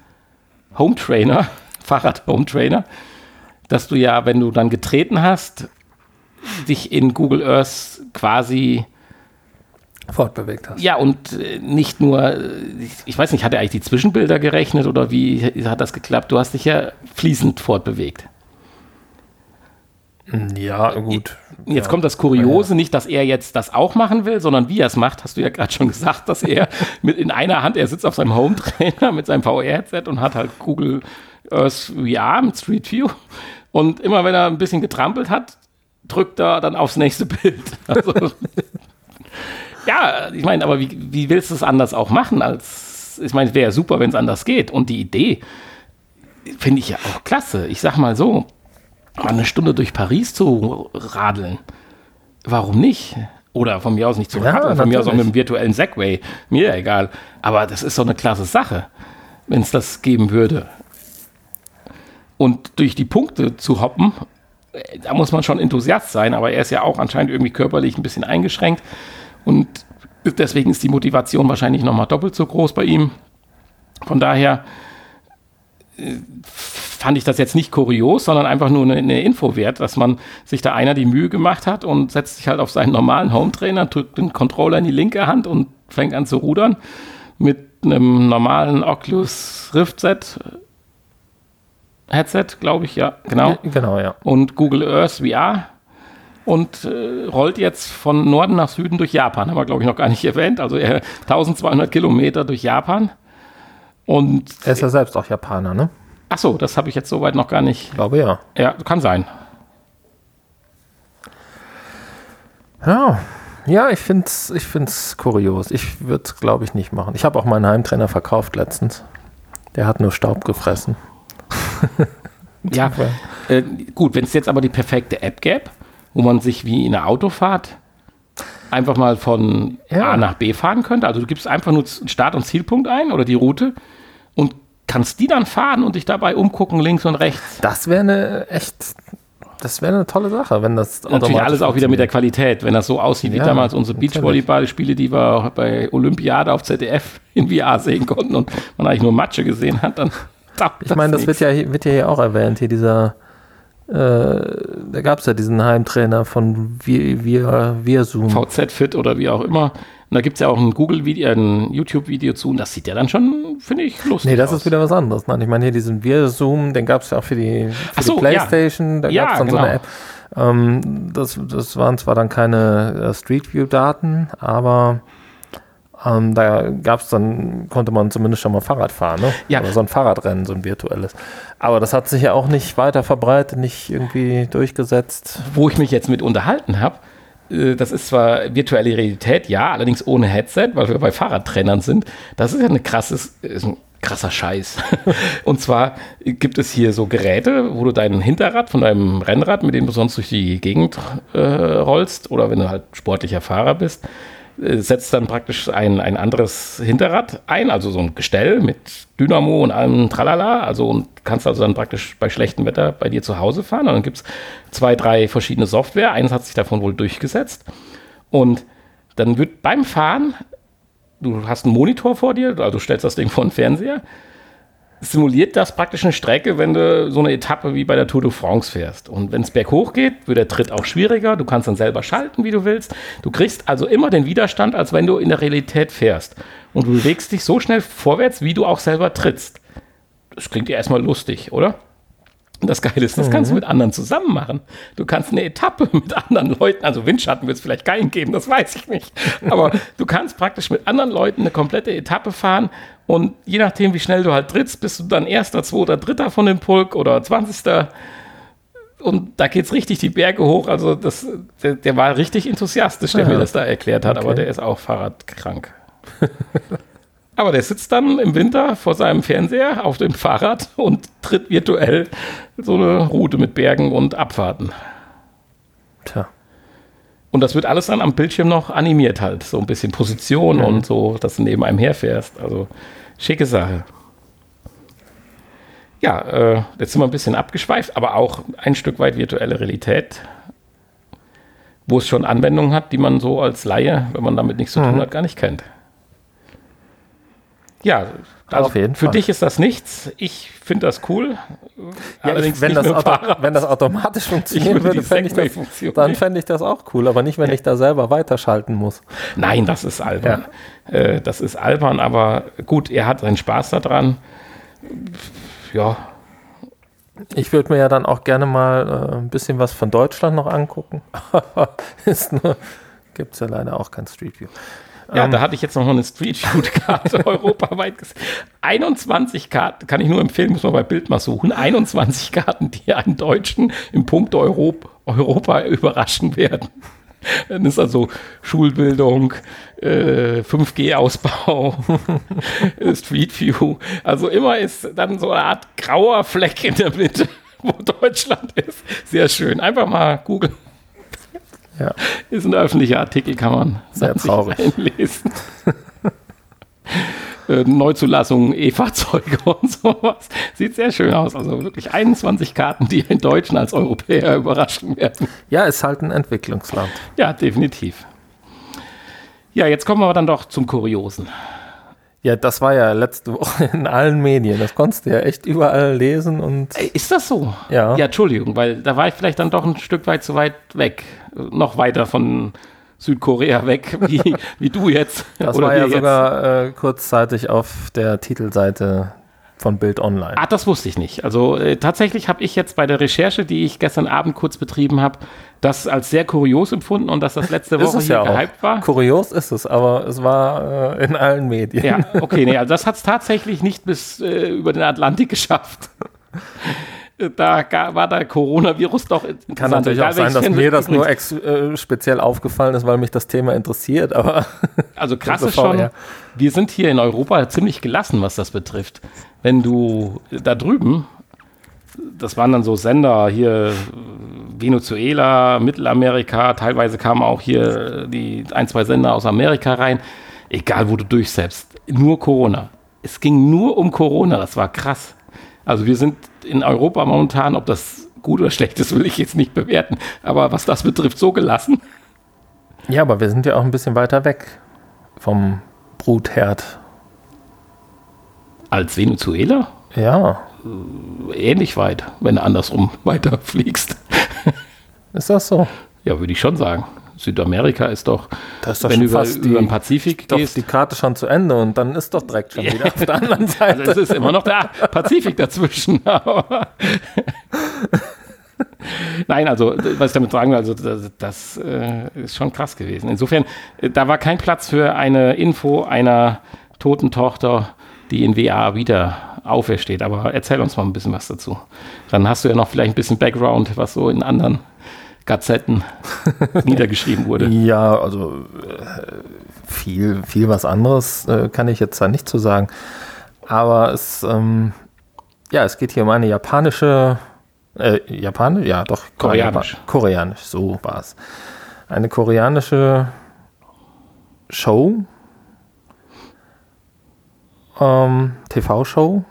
S2: Home Trainer, (laughs) Fahrrad Home Trainer, dass du ja, wenn du dann getreten hast, dich in Google Earth quasi
S1: fortbewegt hast.
S2: Ja, und äh, nicht nur, äh, ich weiß nicht, hat er eigentlich die Zwischenbilder gerechnet oder wie hat das geklappt? Du hast dich ja fließend fortbewegt.
S1: Ja, gut.
S2: Jetzt
S1: ja.
S2: kommt das Kuriose, ja. nicht, dass er jetzt das auch machen will, sondern wie er es macht, hast du ja gerade schon gesagt, dass er (laughs) mit in einer Hand, er sitzt auf seinem Home-Trainer mit seinem VR-Headset und hat halt Google Earth VR mit Street View. Und immer wenn er ein bisschen getrampelt hat, drückt er dann aufs nächste Bild. Also, (laughs) ja, ich meine, aber wie, wie willst du es anders auch machen als, ich meine, es wäre ja super, wenn es anders geht. Und die Idee finde ich ja auch klasse. Ich sag mal so, mal eine Stunde durch Paris zu radeln. Warum nicht? Oder von mir aus nicht zu
S1: Ja,
S2: radeln, von mir aus auch mit einem virtuellen Segway. Mir egal. Aber das ist doch eine klasse Sache, wenn es das geben würde. Und durch die Punkte zu hoppen, äh, da muss man schon Enthusiast sein, aber er ist ja auch anscheinend irgendwie körperlich ein bisschen eingeschränkt. Und deswegen ist die Motivation wahrscheinlich nochmal doppelt so groß bei ihm. Von daher äh, fand ich das jetzt nicht kurios, sondern einfach nur eine, eine Info wert, dass man sich da einer die Mühe gemacht hat und setzt sich halt auf seinen normalen Home-Trainer, drückt den Controller in die linke Hand und fängt an zu rudern mit einem normalen Oculus Rift Set Headset, glaube ich, ja, genau.
S1: Genau, ja.
S2: Und Google Earth VR und äh, rollt jetzt von Norden nach Süden durch Japan. Haben wir, glaube ich, noch gar nicht (laughs) erwähnt. Also er 1200 Kilometer durch Japan. Und
S1: Er ist ja selbst auch Japaner, ne?
S2: ach so, das habe ich jetzt soweit noch gar nicht.
S1: Ich glaube ja.
S2: Ja, kann sein.
S1: Ja, ja ich finde es ich find's kurios. Ich würde es, glaube ich, nicht machen. Ich habe auch meinen Heimtrainer verkauft letztens. Der hat nur Staub gefressen.
S2: Ja, (laughs) äh, gut, wenn es jetzt aber die perfekte App gäbe, wo man sich wie in einer Autofahrt einfach mal von
S1: Ja.
S2: A nach B fahren könnte. Also du gibst einfach nur Start- und Zielpunkt ein oder die Route und kannst die dann fahren und dich dabei umgucken, links und rechts.
S1: Das wäre eine echt, das wäre eine tolle Sache, wenn das
S2: Natürlich alles auch wieder mit der. Qualität. Wenn das so aussieht wie
S1: Ja,
S2: damals unsere. Beachvolleyball-Spiele, die wir bei Olympiade auf ZDF in VR sehen konnten und man eigentlich nur Matsche gesehen hat, dann
S1: Ich meine, das wird ja, wird ja hier auch erwähnt, hier dieser, äh, da gab es ja diesen Heimtrainer von Wir, Wir, Wir Zoom.
S2: VZ-Fit oder wie auch immer. Und da gibt es ja auch ein Google-Video, ein YouTube-Video zu und das sieht ja dann schon, finde ich, lustig
S1: Nee, das
S2: aus.
S1: ist wieder was anderes. Nein, ich meine hier diesen Wir Zoom, den gab es ja auch für die, für
S2: so,
S1: die Playstation, da
S2: Ja,
S1: gab es dann so
S2: genau.
S1: eine App. Ähm, das, das waren zwar dann keine äh, Street View-Daten, aber ähm, da gab es dann, konnte man zumindest schon mal Fahrrad fahren, ne?
S2: Ja.
S1: Oder so ein Fahrradrennen, so ein virtuelles. Aber das hat sich ja auch nicht weiter verbreitet, nicht irgendwie durchgesetzt.
S2: Wo ich mich jetzt mit unterhalten habe, äh, das ist zwar virtuelle Realität, ja, allerdings ohne Headset, weil wir bei Fahrradtrainern sind. Das ist ja eine krasses, ist ein krasser Scheiß. (laughs) Und zwar gibt es hier so Geräte, wo du dein Hinterrad von deinem Rennrad, mit dem du sonst durch die Gegend äh, rollst, oder wenn du halt sportlicher Fahrer bist, äh, setzt dann praktisch ein, ein anderes Hinterrad ein, also so ein Gestell mit Dynamo und allem Tralala, also und kannst also dann praktisch bei schlechtem Wetter bei dir zu Hause fahren. Und dann gibt es zwei, drei verschiedene Software. Eines hat sich davon wohl durchgesetzt. Und dann wird beim Fahren, du hast einen Monitor vor dir, also stellst das Ding vor den Fernseher, simuliert das praktisch eine Strecke, wenn du so eine Etappe wie bei der Tour de France fährst. Und wenn es berghoch geht, wird der Tritt auch schwieriger. Du kannst dann selber schalten, wie du willst. Du kriegst also immer den Widerstand, als wenn du in der Realität fährst. Und du bewegst dich so schnell vorwärts, wie du auch selber trittst. Das klingt ja erstmal lustig, oder? Und das Geile ist, das kannst du mit anderen zusammen machen. Du kannst eine Etappe (laughs) mit anderen Leuten, also Windschatten wird es vielleicht keinen geben, das weiß ich nicht. Aber du kannst praktisch mit anderen Leuten eine komplette Etappe fahren und je nachdem, wie schnell du halt trittst, bist du dann erster, zweiter, dritter von dem Pulk oder zwanzigster. Und da geht's richtig die Berge hoch. Also das, der, der war richtig enthusiastisch, der
S1: Ja.
S2: mir das da erklärt hat, aber
S1: Okay.
S2: der ist auch fahrradkrank. (laughs) Aber der sitzt dann im Winter vor seinem Fernseher auf dem Fahrrad und tritt virtuell so eine Route mit Bergen und Abfahrten.
S1: Tja.
S2: Und das wird alles dann am Bildschirm noch animiert halt. So ein bisschen Position und so, dass du neben einem herfährst. Also schicke Sache. Ja, äh, jetzt sind wir ein bisschen abgeschweift, aber auch ein Stück weit virtuelle Realität, wo es schon Anwendungen hat, die man so als Laie, wenn man damit nichts zu tun hat, gar nicht kennt. Ja, also
S1: Auf jeden
S2: für
S1: Fall.
S2: dich ist das nichts. Ich finde das cool.
S1: Ja,
S2: Allerdings
S1: wenn, das Auto, wenn das automatisch (laughs) funktionieren
S2: würde
S1: ich das, dann fände ich das auch cool, aber nicht, wenn ich da selber weiterschalten muss.
S2: Nein, das ist albern. Äh, das ist albern, aber gut, er hat seinen Spaß daran. Ja,
S1: Ich würde mir ja dann auch gerne mal äh, ein bisschen was von Deutschland noch angucken. (laughs) Ist nur, gibt es ja leider auch kein Street View.
S2: Ja,
S1: Ähm.
S2: da hatte ich jetzt noch eine Street Food Karte (laughs) europaweit gesehen. 21 Karten, kann ich nur empfehlen, muss man bei Bild mal suchen. 21 Karten, die einen Deutschen im Punkt Europa, Europa überraschen werden. Dann ist also Schulbildung, äh, 5G-Ausbau, äh, (laughs) Street View. Also immer ist dann so eine Art grauer Fleck in der Mitte, wo Deutschland ist. Sehr schön. Einfach mal googeln.
S1: Ja.
S2: Ist ein öffentlicher Artikel, kann man
S1: Sehr traurig.
S2: einlesen. (laughs) Äh, Neuzulassungen, E-Fahrzeuge (laughs) und sowas. Sieht sehr schön aus. Also wirklich 21 Karten, die einen Deutschen als Europäer (laughs) überraschen werden.
S1: Ja, ist halt ein Entwicklungsland.
S2: Ja, definitiv. Ja, jetzt kommen wir dann doch zum Kuriosen.
S1: Ja, das war ja letzte Woche in allen Medien. Das konntest du ja echt überall lesen und
S2: ist das so?
S1: Ja.
S2: Ja, Entschuldigung, weil da war ich vielleicht dann doch ein Stück weit zu weit weg. Noch weiter von Südkorea weg, wie, (laughs) wie du jetzt.
S1: das
S2: Oder
S1: war ja sogar äh, kurzzeitig auf der Titelseite von Bild Online.
S2: Ah, das wusste ich nicht. Also äh, tatsächlich habe ich jetzt bei der Recherche, die ich gestern Abend kurz betrieben habe, das als sehr kurios empfunden und dass das letzte (laughs) Woche hier
S1: ja auch.
S2: gehypt war.
S1: Kurios ist es, aber es war äh, in allen Medien.
S2: Ja, okay, nee, (laughs) also das hat es tatsächlich nicht bis äh, über den Atlantik geschafft. Äh, Da war der Coronavirus doch
S1: Kann
S2: interessant.
S1: natürlich auch sein, dass mir das nur äh, speziell aufgefallen ist, weil mich das Thema interessiert, aber (laughs)
S2: Also krass (laughs) ist schon, wir sind hier in Europa ziemlich gelassen, was das betrifft. Wenn du da drüben, das waren dann so Sender hier, Venezuela, Mittelamerika, teilweise kamen auch hier die ein, zwei Sender aus Amerika rein. Egal, wo du durchsetzt, nur Corona. Es ging nur um Corona, das war krass. Also wir sind in Europa momentan, ob das gut oder schlecht ist, will ich jetzt nicht bewerten. Aber was das betrifft, so gelassen.
S1: ja, aber wir sind ja auch ein bisschen weiter weg vom Brutherd.
S2: Als Venezuela?
S1: Ja,
S2: ähnlich weit, wenn du andersrum (laughs) weiterfliegst.
S1: ist das so?
S2: Ja, würde ich schon sagen. Südamerika ist doch,
S1: ist doch
S2: wenn du über,
S1: fast
S2: über den
S1: die,
S2: Pazifik
S1: doch
S2: gehst,
S1: die Karte schon zu Ende und dann ist doch direkt schon wieder auf der (laughs) anderen Seite.
S2: also es ist immer noch der Pazifik dazwischen. (laughs) (laughs) Nein, also was ich damit sagen will, also das, das äh, ist schon krass gewesen. Insofern, äh, da war kein Platz für eine Info einer toten Tochter, die in WA wieder aufersteht. Aber erzähl uns mal ein bisschen was dazu. Dann hast du ja noch vielleicht ein bisschen Background, was so in anderen Gazetten (laughs) niedergeschrieben wurde.
S1: Ja, also äh, viel, viel was anderes äh, kann ich jetzt da nicht zu sagen. Aber es, ähm, ja, es geht hier um eine japanische, äh, japanisch, ja doch,
S2: Koreanisch.
S1: Japa- Koreanisch, so war es. Eine koreanische Show, ähm, TV-Show.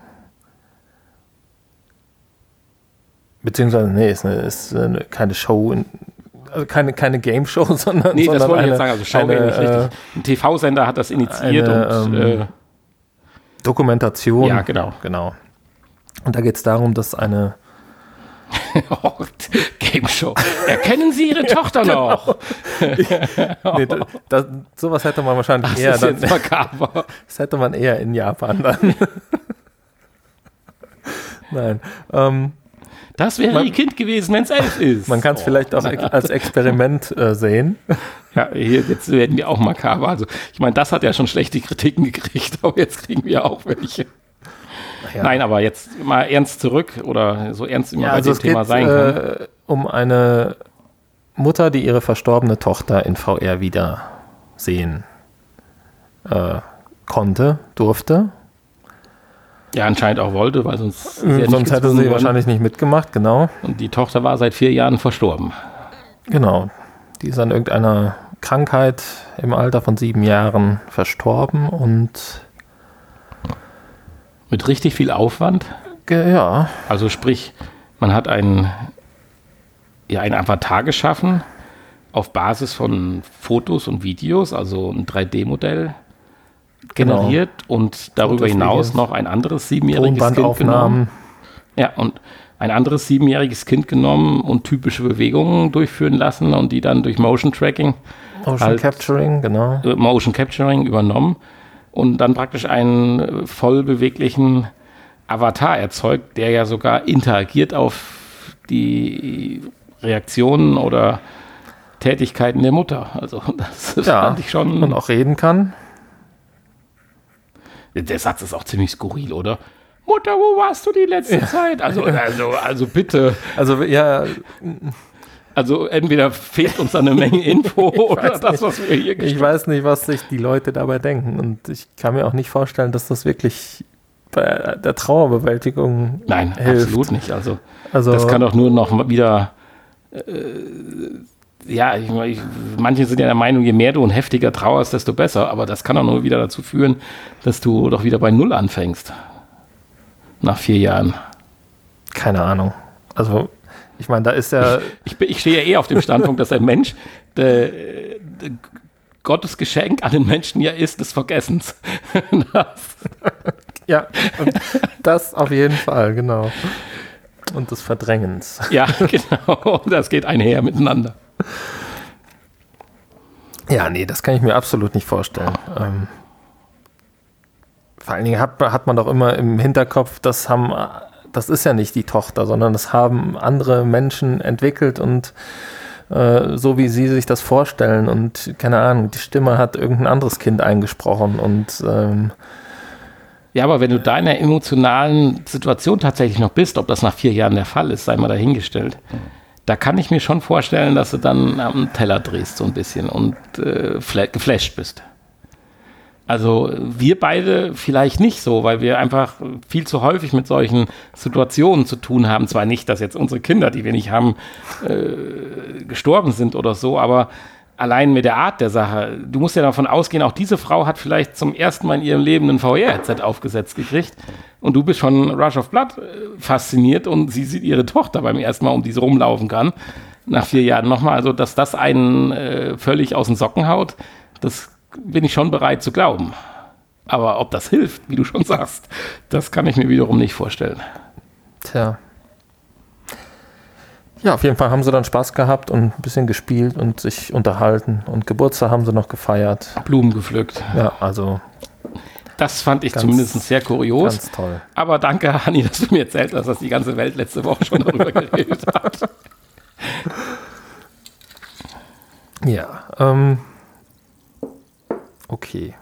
S1: Beziehungsweise, nee, ist, eine, ist eine, keine Show, in, also keine, keine Game-Show, (laughs) sondern,
S2: Nee,
S1: sondern
S2: das wollte ich jetzt sagen. Also Schau
S1: eine,
S2: nicht
S1: äh,
S2: richtig. Ein TV-Sender hat das initiiert
S1: eine,
S2: und
S1: ähm,
S2: äh,
S1: Dokumentation.
S2: Ja, genau.
S1: Genau. Und da geht es darum, dass eine, (laughs)
S2: Game Show. Erkennen Sie Ihre (laughs) Tochter noch?
S1: nee, da, da, sowas hätte man wahrscheinlich
S2: Das
S1: eher, dann, das hätte man eher in Japan dann. Nein. Ähm,
S2: Das wäre
S1: Man-
S2: Ihr Kind gewesen, wenn es elf ist.
S1: man kann es
S2: Oh.
S1: vielleicht auch (laughs) als Experiment äh, sehen.
S2: Ja, hier, jetzt werden wir auch makaber. Also, ich meine, das hat ja schon schlechte Kritiken gekriegt, (laughs) aber jetzt kriegen wir auch welche.
S1: Ja.
S2: Nein, aber jetzt mal ernst zurück oder so ernst immer
S1: Ja,
S2: bei
S1: also
S2: dem
S1: es
S2: Thema
S1: geht
S2: sein kann.
S1: äh, um eine Mutter, die ihre verstorbene Tochter in VR wieder sehen äh, konnte, durfte.
S2: Ja, anscheinend auch wollte, weil sonst, nicht
S1: Sonst hätte sie
S2: worden.
S1: wahrscheinlich nicht mitgemacht, genau.
S2: Und die Tochter war seit vier Jahren verstorben.
S1: Genau. Die ist an irgendeiner Krankheit im Alter von sieben Jahren verstorben und
S2: Mit richtig viel Aufwand.
S1: ja,
S2: Also sprich, man hat einen, ja, einen Avatar geschaffen auf Basis von Fotos und Videos, also ein 3D-Modell generiert und darüber hinaus noch ein anderes siebenjähriges Kind genommen. Ja, und ein anderes siebenjähriges Kind genommen und typische Bewegungen durchführen lassen und die dann durch Motion Tracking,
S1: Motion
S2: Halt.
S1: Capturing, genau.
S2: äh, Motion Capturing übernommen und dann praktisch einen äh, voll beweglichen Avatar erzeugt, der ja sogar interagiert auf die Reaktionen oder Tätigkeiten der Mutter. Also (laughs) das
S1: Ja,
S2: fand ich schon.
S1: und auch reden kann.
S2: Der Satz ist auch ziemlich skurril, oder? Mutter, wo warst du die letzte Zeit? Also, also, also bitte.
S1: Also ja,
S2: Also entweder fehlt uns da eine Menge Info (laughs) oder das,
S1: nicht.
S2: was wir hier
S1: ich weiß nicht, was sich die Leute dabei denken. Und ich kann mir auch nicht vorstellen, dass das wirklich bei der Trauerbewältigung
S2: Nein,
S1: hilft.
S2: absolut nicht. Also
S1: Also
S2: das kann doch nur noch mal wieder. Äh, ja, ich, ich, manche sind ja der Meinung, je mehr du und heftiger trauerst, desto besser. Aber das kann doch nur wieder dazu führen, dass du doch wieder bei Null anfängst. Nach vier Jahren.
S1: keine Ahnung. Also ich meine, da ist ja
S2: Ich, bin- ich stehe ja eh auf dem Standpunkt, dass ein Mensch der, der Gottes Geschenk an den Menschen ja ist des Vergessens. (laughs) Das,
S1: ja das auf jeden Fall, genau. Und des Verdrängens.
S2: ja, (laughs) genau. Das geht einher miteinander.
S1: Ja, nee, das kann ich mir absolut nicht vorstellen. Ähm, vor allen Dingen hat, hat man doch immer im Hinterkopf, das haben, das ist ja nicht die Tochter, sondern das haben andere Menschen entwickelt und äh, so wie sie sich das vorstellen und keine Ahnung, die Stimme hat irgendein anderes Kind eingesprochen und ähm,
S2: Ja, aber wenn du da in einer emotionalen Situation tatsächlich noch bist, ob das nach vier Jahren der Fall ist, sei mal dahingestellt. Da kann ich mir schon vorstellen, dass du dann am Teller drehst so ein bisschen und äh, fla- geflasht bist. Also wir beide vielleicht nicht so, weil wir einfach viel zu häufig mit solchen Situationen zu tun haben. Zwar nicht, dass jetzt unsere Kinder, die wir nicht haben, äh, gestorben sind oder so, aber allein mit der Art der Sache. Du musst ja davon ausgehen, auch diese Frau hat vielleicht zum ersten Mal in ihrem Leben ein VR-Headset aufgesetzt gekriegt und du bist schon Rush of Blood äh, fasziniert und sie sieht ihre Tochter beim ersten Mal, um die sie rumlaufen kann, nach vier Jahren nochmal. Also, dass das einen äh, völlig aus den Socken haut, das bin ich schon bereit zu glauben. Aber ob das hilft, wie du schon sagst, das kann ich mir wiederum nicht vorstellen.
S1: Tja. Ja, auf jeden Fall haben sie dann Spaß gehabt und ein bisschen gespielt und sich unterhalten. Und Geburtstag haben sie noch gefeiert.
S2: Blumen gepflückt.
S1: Ja, also
S2: Das fand ich
S1: Ganz-
S2: zumindest sehr kurios.
S1: ganz toll.
S2: Aber danke, Hanni, dass du mir erzählt hast, dass die ganze Welt letzte Woche schon darüber (laughs) geredet hat.
S1: Ja, ähm, okay.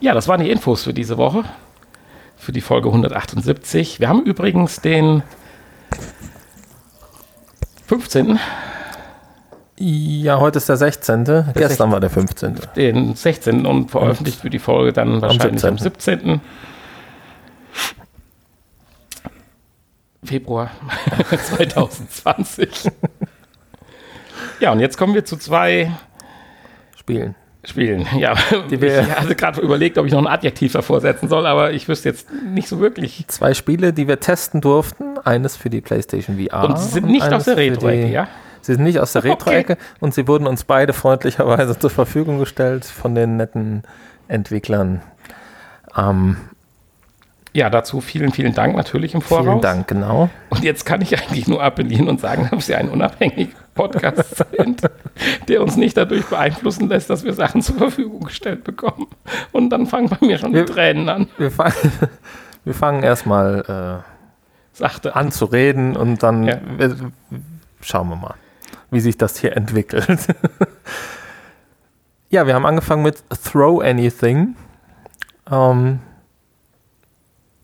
S2: Ja, das waren die Infos für diese Woche. Für die Folge 178. Wir haben übrigens den 15.,
S1: Ja, heute ist der 16. Gestern war der 15.
S2: den 16. und veröffentlicht für die Folge dann wahrscheinlich am 17. Februar (laughs) 2020. ja, und jetzt kommen wir zu zwei
S1: Spielen.
S2: Spielen. (laughs) Ja,
S1: Die wir-
S2: ich hatte gerade überlegt, ob ich noch ein Adjektiv davor setzen soll, aber ich wüsste jetzt nicht so wirklich.
S1: Zwei Spiele, die wir testen durften. Eines für die PlayStation VR.
S2: Und sie sind nicht aus der Retro-Ecke, ja?
S1: Sie sind nicht aus der (laughs)
S2: Okay.
S1: Retro-Ecke und sie wurden uns beide freundlicherweise zur Verfügung gestellt von den netten Entwicklern. Ähm,
S2: Ja, dazu vielen, vielen Dank natürlich im Voraus.
S1: vielen Dank, genau.
S2: Und jetzt kann ich eigentlich nur appellieren und sagen, (laughs) dass Sie ein unabhängiger Podcast (laughs) sind, der uns nicht dadurch beeinflussen lässt, dass wir Sachen zur Verfügung gestellt bekommen. Und dann fangen bei mir schon die
S1: Wir-
S2: Tränen an.
S1: Wir, fang, (laughs) wir fangen erstmal äh, an zu reden und dann
S2: Ja.
S1: wir, schauen wir mal, wie sich das hier entwickelt. ja, wir haben angefangen mit Throw Anything. Ähm,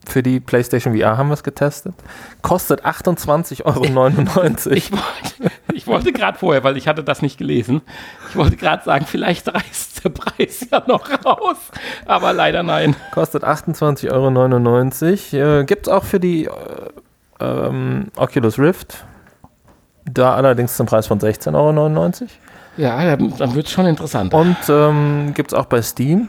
S1: für die PlayStation VR haben wir es getestet. Kostet 28,99 Euro. (laughs)
S2: Ich wollte, wollte gerade vorher, weil ich hatte das nicht gelesen, ich wollte gerade sagen, vielleicht reißt der Preis ja noch raus, aber leider nein.
S1: Kostet 28,99 Euro. Äh, Gibt es auch für die äh, ähm, Oculus Rift. Da allerdings zum Preis von 16,99 Euro.
S2: Ja, dann, dann wird es schon interessant.
S1: Und ähm, gibt es auch bei Steam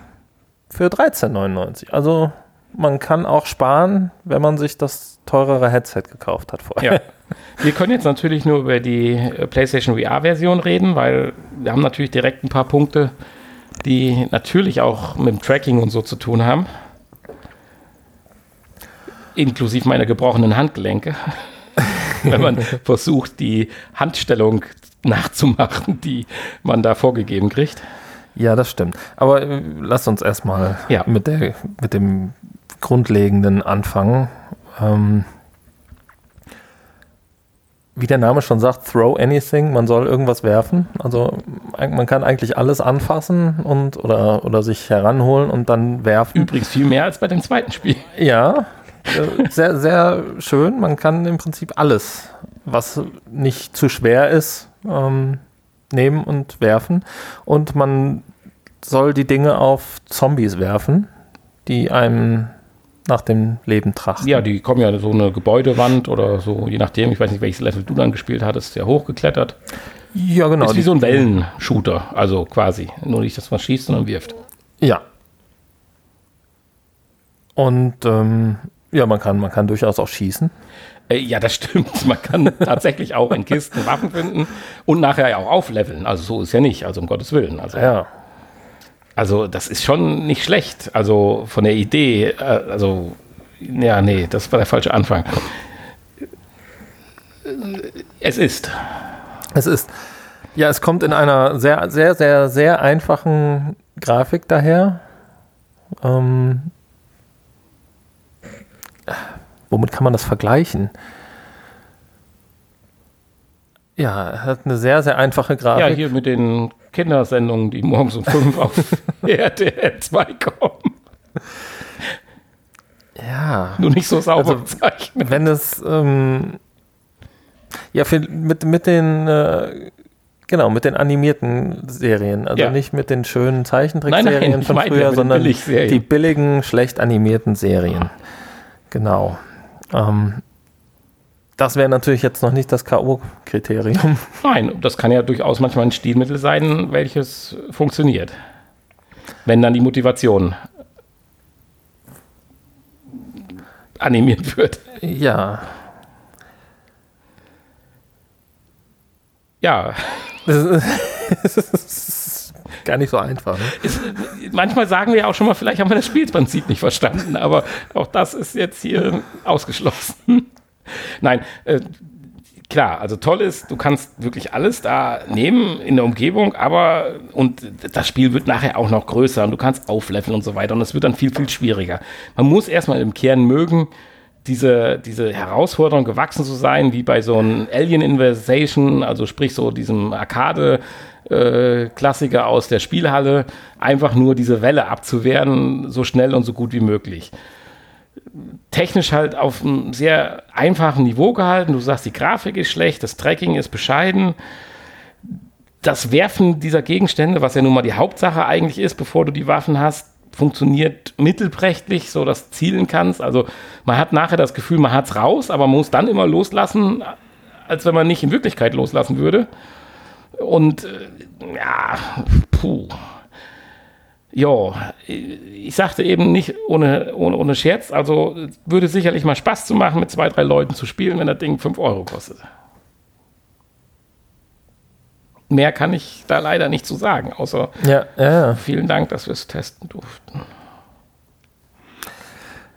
S1: für 13,99 Euro. Also man kann auch sparen, wenn man sich das teurere Headset gekauft hat vorher.
S2: Ja. (laughs) Wir können jetzt natürlich nur über die äh, PlayStation VR-Version reden, weil wir haben natürlich direkt ein paar Punkte die natürlich auch mit dem Tracking und so zu tun haben. Inklusive meiner gebrochenen Handgelenke. (laughs) Wenn man (laughs) versucht, die Handstellung nachzumachen, die man da vorgegeben kriegt.
S1: Ja, das stimmt. Aber äh, lass uns erstmal
S2: Ja.
S1: mit, der, mit dem Grundlegenden anfangen. Ähm, wie der Name schon sagt, throw anything, man soll irgendwas werfen. Also man kann eigentlich alles anfassen und oder, oder sich heranholen und dann werfen.
S2: Übrigens viel mehr als bei dem zweiten Spiel.
S1: Ja, äh, sehr, sehr schön. Man kann im Prinzip alles, was nicht zu schwer ist, ähm, nehmen und werfen. Und man soll die Dinge auf Zombies werfen, die einem nach dem Leben trachten.
S2: Ja, die kommen ja so eine Gebäudewand oder so, je nachdem, ich weiß nicht, welches Level du dann gespielt hattest, ja hochgeklettert.
S1: ja genau.
S2: ist wie so ein Wellenshooter, also quasi. Nur nicht, dass man schießt, sondern wirft.
S1: Ja. Und ähm, ja, man kann, man kann durchaus auch schießen.
S2: Äh, ja, das stimmt. Man kann (laughs) tatsächlich auch in Kisten Waffen finden und nachher ja auch aufleveln. Also so ist ja nicht, also um Gottes Willen. Also,
S1: Ja.
S2: Also das ist schon nicht schlecht. Also von der Idee, äh, also ja, nee, das war der falsche Anfang. Es ist.
S1: Es ist, ja, es kommt in einer sehr, sehr, sehr, sehr einfachen Grafik daher. Ähm, womit kann man das vergleichen? Ja, hat eine sehr, sehr einfache
S2: Ja,
S1: Grafik.
S2: hier mit den Kindersendungen, die morgens um fünf auf (laughs) RTL 2 kommen.
S1: Ja,
S2: Nur nicht so sauber
S1: Also,
S2: gezeichnet.
S1: wenn es, ähm, ja, für, mit, mit den, äh, genau, mit den animierten Serien, also
S2: Ja.
S1: nicht mit den schönen Zeichentrickserien von
S2: ja
S1: früher, sondern die billigen, schlecht animierten Serien. Genau. Ähm, das wäre natürlich jetzt noch nicht das K.O.-Kriterium.
S2: Nein, das kann ja durchaus manchmal ein Stilmittel sein, welches funktioniert. Wenn dann die Motivation animiert wird.
S1: ja.
S2: Ja,
S1: Das (laughs) ist gar nicht so einfach. Ne?
S2: ist, manchmal sagen wir auch schon mal, vielleicht haben wir das Spielprinzip nicht verstanden, aber auch das ist jetzt hier ausgeschlossen. Nein, äh, klar, also toll ist, du kannst wirklich alles da nehmen in der Umgebung, aber und das Spiel wird nachher auch noch größer und du kannst aufleveln und so weiter und es wird dann viel, viel schwieriger. Man muss erstmal im Kern mögen, diese, diese Herausforderung gewachsen zu sein, wie bei so einem Alien Invasion, also sprich so diesem Arcade äh, Klassiker aus der Spielhalle, einfach nur diese Welle abzuwehren, so schnell und so gut wie möglich technisch halt auf einem sehr einfachen Niveau gehalten. Du sagst, die Grafik ist schlecht, das Tracking ist bescheiden. Das Werfen dieser Gegenstände, was ja nun mal die Hauptsache eigentlich ist, bevor du die Waffen hast, funktioniert mittelprächtig, so dass zielen kannst. Also man hat nachher das Gefühl, man hat es raus, aber man muss dann immer loslassen, als wenn man nicht in Wirklichkeit loslassen würde. Und äh, ja, puh. Ja, ich sagte eben nicht ohne, ohne, ohne Scherz, also es würde sicherlich mal Spaß zu machen, mit zwei, drei Leuten zu spielen, wenn das Ding 5 Euro kostet. Mehr kann ich da leider nicht zu sagen, außer
S1: ja, ja.
S2: vielen Dank, dass wir es testen durften.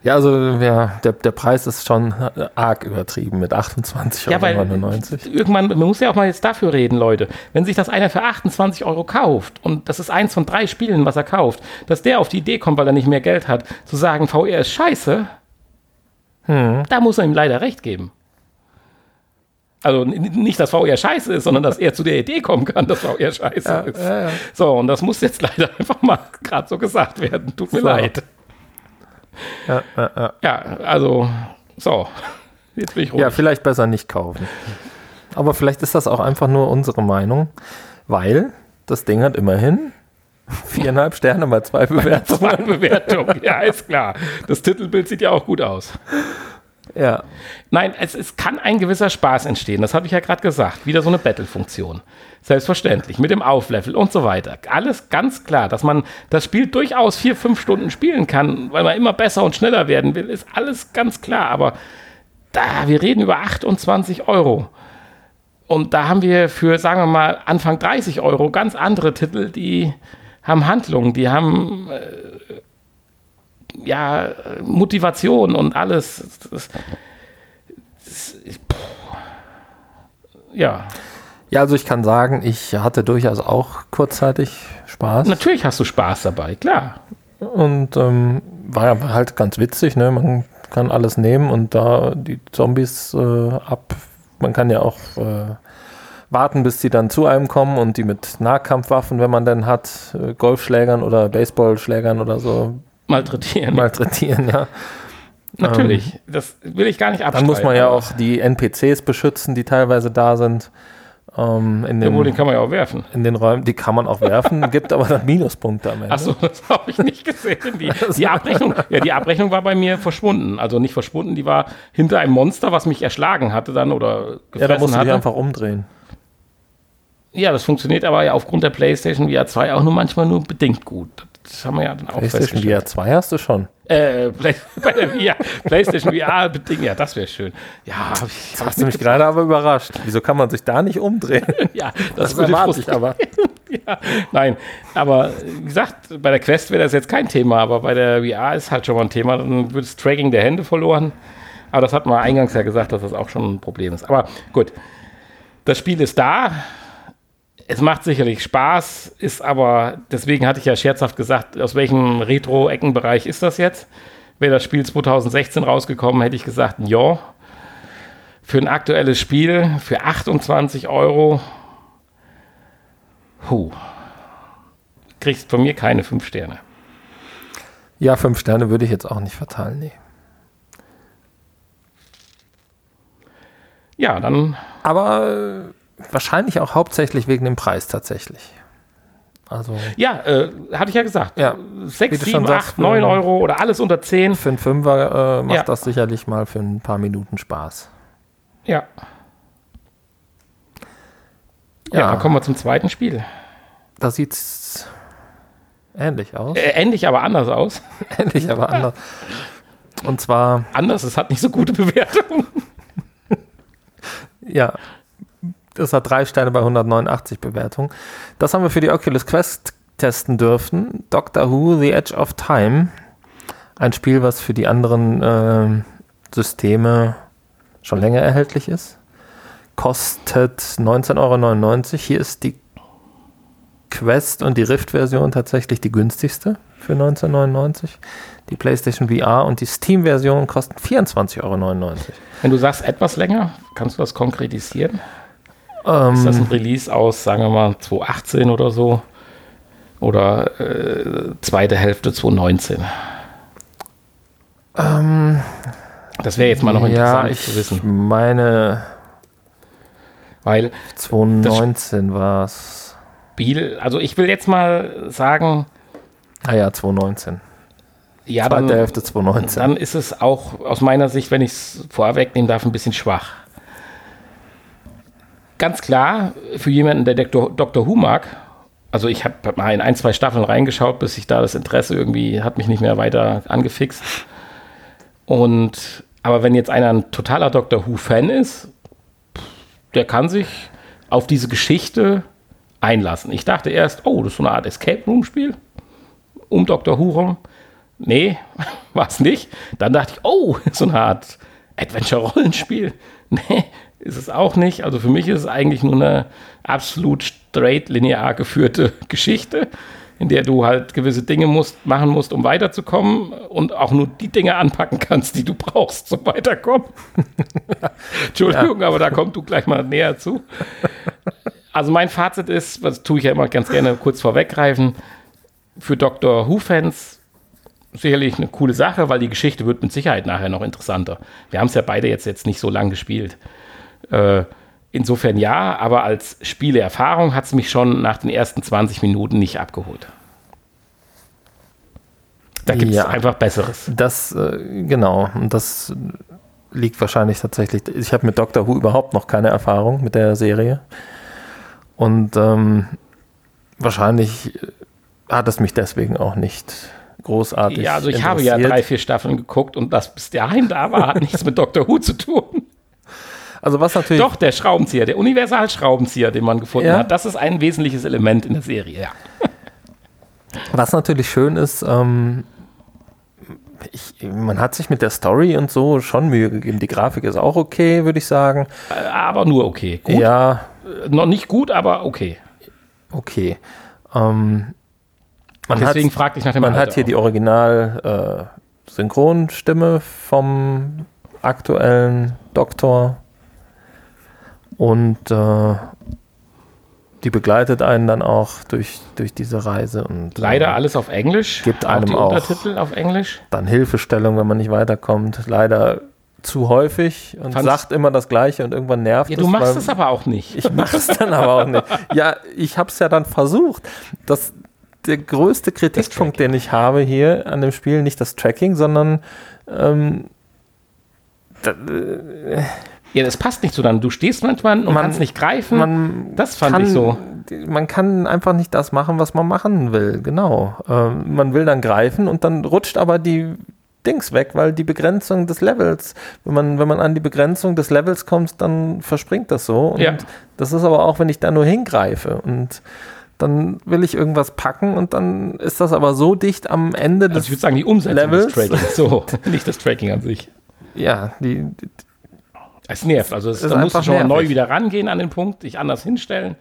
S1: Ja, also ja, der, der Preis ist schon arg übertrieben mit 28,99
S2: Ja, weil
S1: Euro.
S2: irgendwann, man muss ja auch mal jetzt dafür reden, Leute. Wenn sich das einer für 28 Euro kauft und das ist eins von drei Spielen, was er kauft, dass der auf die Idee kommt, weil er nicht mehr Geld hat, zu sagen, VR ist scheiße, da muss er ihm leider recht geben. Also nicht, dass VR scheiße ist, sondern dass er zu der Idee kommen kann, dass VR scheiße ist.
S1: ja, ja.
S2: So, und das muss jetzt (laughs) leider einfach mal gerade so gesagt werden. Tut mir
S1: So.
S2: leid.
S1: Ja, ja, ja.
S2: Ja, also, so. Jetzt bin ich ruhig.
S1: ja, vielleicht besser nicht kaufen. Aber vielleicht ist das auch einfach nur unsere Meinung, weil das Ding hat immerhin viereinhalb Sterne bei zwei Bewertungen.
S2: Zwei Bewertung, ja, ist klar. Das Titelbild sieht ja auch gut aus.
S1: Ja,
S2: Nein, es, es kann ein gewisser Spaß entstehen. Das habe ich ja gerade gesagt. Wieder so eine Battle-Funktion. Selbstverständlich. Mit dem Auflevel und so weiter. Alles ganz klar. Dass man das Spiel durchaus vier, fünf Stunden spielen kann, weil man immer besser und schneller werden will, ist alles ganz klar. Aber da, wir reden über 28 Euro. Und da haben wir für, sagen wir mal, Anfang 30 Euro ganz andere Titel, die haben Handlungen, die haben äh, ja Motivation und alles. Das, das,
S1: ja. Ja, also ich kann sagen, ich hatte durchaus auch kurzzeitig Spaß.
S2: Natürlich hast du Spaß dabei, klar.
S1: Und ähm, war halt ganz witzig, ne? Man kann alles nehmen und da die Zombies äh, ab. Man kann ja auch äh, warten, bis sie dann zu einem kommen und die mit Nahkampfwaffen, wenn man denn hat, äh, Golfschlägern oder Baseballschlägern oder so.
S2: Malträtieren.
S1: Malträtieren, ja. (laughs)
S2: Natürlich, ähm, das will ich gar nicht
S1: abstreiten. Dann muss man ja auch die NPCs beschützen, die teilweise da sind.
S2: Ähm, in den, ja, den kann man ja auch werfen.
S1: In den Räumen, die kann man auch werfen, (laughs) gibt aber dann Minuspunkte am Ende.
S2: Achso, das habe ich nicht gesehen. Die, (laughs) die, Abrechnung, ja, die Abrechnung war bei mir verschwunden. Also nicht verschwunden, die war hinter einem Monster, was mich erschlagen hatte dann oder
S1: gefressen Ja, da musst du dich einfach umdrehen.
S2: Ja, das funktioniert aber ja aufgrund der PlayStation VR 2 auch nur manchmal nur bedingt gut. Das haben wir ja dann auch
S1: PlayStation VR 2 hast du schon.
S2: Äh, Play, (laughs) bei der VR, PlayStation VR bedingt, ja, das wäre schön. Ja,
S1: ich, hab hast du mich gerade aber überrascht. Wieso kann man sich da nicht umdrehen? (laughs)
S2: ja, das, das erwarte ich aber. (laughs) ja, nein, aber wie gesagt, bei der Quest wäre das jetzt kein Thema, aber bei der VR ist halt schon mal ein Thema. Dann wird das Tracking der Hände verloren. Aber das hat man eingangs ja gesagt, dass das auch schon ein Problem ist. Aber gut, das Spiel ist da es macht sicherlich Spaß, ist aber, deswegen hatte ich ja scherzhaft gesagt, aus welchem Retro-Eckenbereich ist das jetzt? Wäre das Spiel 2016 rausgekommen, hätte ich gesagt, ja. Für ein aktuelles Spiel, für 28 Euro, huh, kriegst von mir keine 5 Sterne.
S1: Ja, 5 Sterne würde ich jetzt auch nicht verteilen, nee.
S2: Ja, dann.
S1: Aber Wahrscheinlich auch hauptsächlich wegen dem Preis tatsächlich.
S2: Also ja, äh, hatte ich ja gesagt.
S1: Ja,
S2: 6, 7, 8, 9 Euro oder alles unter 10.
S1: Für einen Fünfer äh, macht ja. das sicherlich mal für ein paar Minuten Spaß.
S2: Ja. Ja, ja dann kommen wir zum zweiten Spiel.
S1: Da sieht es ähnlich aus.
S2: Äh, ähnlich, aber anders aus. (laughs)
S1: ähnlich, aber anders. Und zwar.
S2: Anders, es hat nicht so gute Bewertungen.
S1: ja, das hat drei Sterne bei 189 Bewertungen. Das haben wir für die Oculus Quest testen dürfen. Doctor Who, The Edge of Time. Ein Spiel, was für die anderen äh, Systeme schon länger erhältlich ist. Kostet 19,99 Euro. Hier ist die Quest und die Rift-Version tatsächlich die günstigste für 19,99. Die PlayStation VR und die Steam-Version kosten 24,99 Euro.
S2: Wenn du sagst etwas länger, kannst du das konkretisieren? Ähm, ist das ein Release aus, sagen wir mal, 2018 oder so? Oder äh, zweite Hälfte 2019?
S1: Ähm,
S2: das wäre jetzt mal noch
S1: interessant ja, zu wissen. Ich meine,
S2: weil
S1: 2019 war es.
S2: Spiel, also ich will jetzt mal sagen.
S1: Ah ja, 2019.
S2: Ja, Zweite dann, Hälfte 2019. Dann ist es auch aus meiner Sicht, wenn ich es vorwegnehmen darf, ein bisschen schwach ganz klar für jemanden, der Dr. Dr. Who mag, also ich habe mal in ein, zwei Staffeln reingeschaut, bis ich da das Interesse irgendwie hat mich nicht mehr weiter angefixt. Und aber wenn jetzt einer ein totaler Doctor Who-Fan ist, der kann sich auf diese Geschichte einlassen. Ich dachte erst, oh, das ist so eine Art Escape Room-Spiel um Dr. Who rum. Nee, (laughs) war es nicht. Dann dachte ich, oh, (laughs) so eine Art Adventure-Rollenspiel. (laughs) Nee, ist es auch nicht. Also für mich ist es eigentlich nur eine absolut straight linear geführte (laughs) Geschichte, in der du halt gewisse Dinge musst, machen musst, um weiterzukommen und auch nur die Dinge anpacken kannst, die du brauchst zum Weiterkommen. (laughs) Entschuldigung, ja. aber da kommst du gleich mal näher zu. Also mein Fazit ist, was tue ich ja immer ganz gerne kurz vorweggreifen, für Dr. Who-Fans sicherlich eine coole Sache, weil die Geschichte wird mit Sicherheit nachher noch interessanter. Wir haben es ja beide jetzt, jetzt nicht so lang gespielt. Äh, insofern ja, aber als Spieleerfahrung hat es mich schon nach den ersten 20 Minuten nicht abgeholt. Da gibt es ja, einfach Besseres.
S1: Das, äh, genau, und das liegt wahrscheinlich tatsächlich. Ich habe mit Doctor Who überhaupt noch keine Erfahrung mit der Serie. Und ähm, wahrscheinlich hat es mich deswegen auch nicht großartig.
S2: Ja, also ich habe ja drei, vier Staffeln geguckt und das bis dahin da war, hat nichts mit Doctor Who zu tun.
S1: Also was natürlich.
S2: Doch, der Schraubenzieher, der Universalschraubenzieher, den man gefunden ja? hat, das ist ein wesentliches Element in der Serie, ja.
S1: Was natürlich schön ist, ähm, ich, man hat sich mit der Story und so schon Mühe gegeben. Die Grafik ist auch okay, würde ich sagen.
S2: Äh, Aber nur okay. Gut.
S1: Ja,
S2: Äh, Noch nicht gut, aber okay.
S1: okay. Ähm, man
S2: Deswegen
S1: hat,
S2: fragte ich nach dem
S1: man
S2: Alter
S1: hat hier
S2: auch.
S1: die Original äh, vom aktuellen Doktor und äh, die begleitet einen dann auch durch, durch diese Reise und
S2: Leider
S1: äh,
S2: alles auf Englisch.
S1: Gibt
S2: auch
S1: einem auch.
S2: Untertitel auf Englisch.
S1: dann Hilfestellung, wenn man nicht weiterkommt. Leider zu häufig und
S2: Fandst-
S1: sagt immer das Gleiche und irgendwann nervt
S2: Ja, du
S1: es,
S2: machst es aber auch nicht.
S1: Ich mache es dann aber auch nicht. Ja, ich habe es ja dann versucht. Das, der größte Kritikpunkt, den ich habe hier an dem Spiel, nicht das Tracking, sondern ähm, da, äh,
S2: Ja, das passt nicht so dann. Du stehst manchmal und
S1: Man-
S2: kannst nicht greifen.
S1: man
S2: das fand
S1: kann,
S2: ich so.
S1: Man kann einfach nicht das machen, was man machen will. Genau. Ähm, man will dann greifen und dann rutscht aber die Dings weg, weil die Begrenzung des Levels, wenn man, wenn man an die Begrenzung des Levels kommt, dann verspringt das so. Und
S2: Ja.
S1: das ist aber auch, wenn ich da nur hingreife und dann will ich irgendwas packen und dann ist das aber so dicht am Ende
S2: Also
S1: des
S2: ich würde sagen, die Umsetzung
S1: Levels.
S2: des Trackings. So, (laughs) nicht das Tracking an sich.
S1: ja, die, die,
S2: Es nervt. Also es,
S1: Ist
S2: da musst du schon mal neu
S1: nervig.
S2: wieder rangehen an den Punkt, dich anders hinstellen.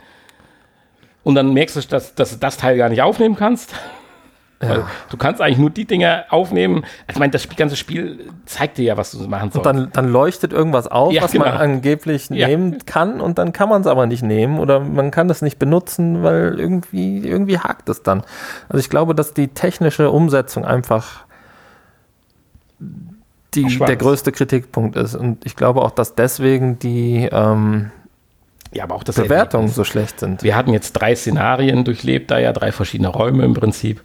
S2: Und dann merkst du, dass, dass du das Teil gar nicht aufnehmen kannst. Weil du kannst eigentlich nur die Dinge aufnehmen. Ich meine, das ganze Spiel zeigt dir ja, was du machen sollst.
S1: Und dann, dann leuchtet irgendwas auf,
S2: Ja,
S1: was man
S2: genau.
S1: angeblich
S2: Ja.
S1: nehmen kann und dann kann man es aber nicht nehmen oder man kann es nicht benutzen, weil irgendwie, irgendwie hakt es dann. Also ich glaube, dass die technische Umsetzung einfach die, der größte Kritikpunkt ist. Und ich glaube auch, dass deswegen die ähm,
S2: ja, aber auch das
S1: Bewertungen so schlecht sind.
S2: Wir hatten jetzt drei Szenarien durchlebt, da ja drei verschiedene Räume im Prinzip.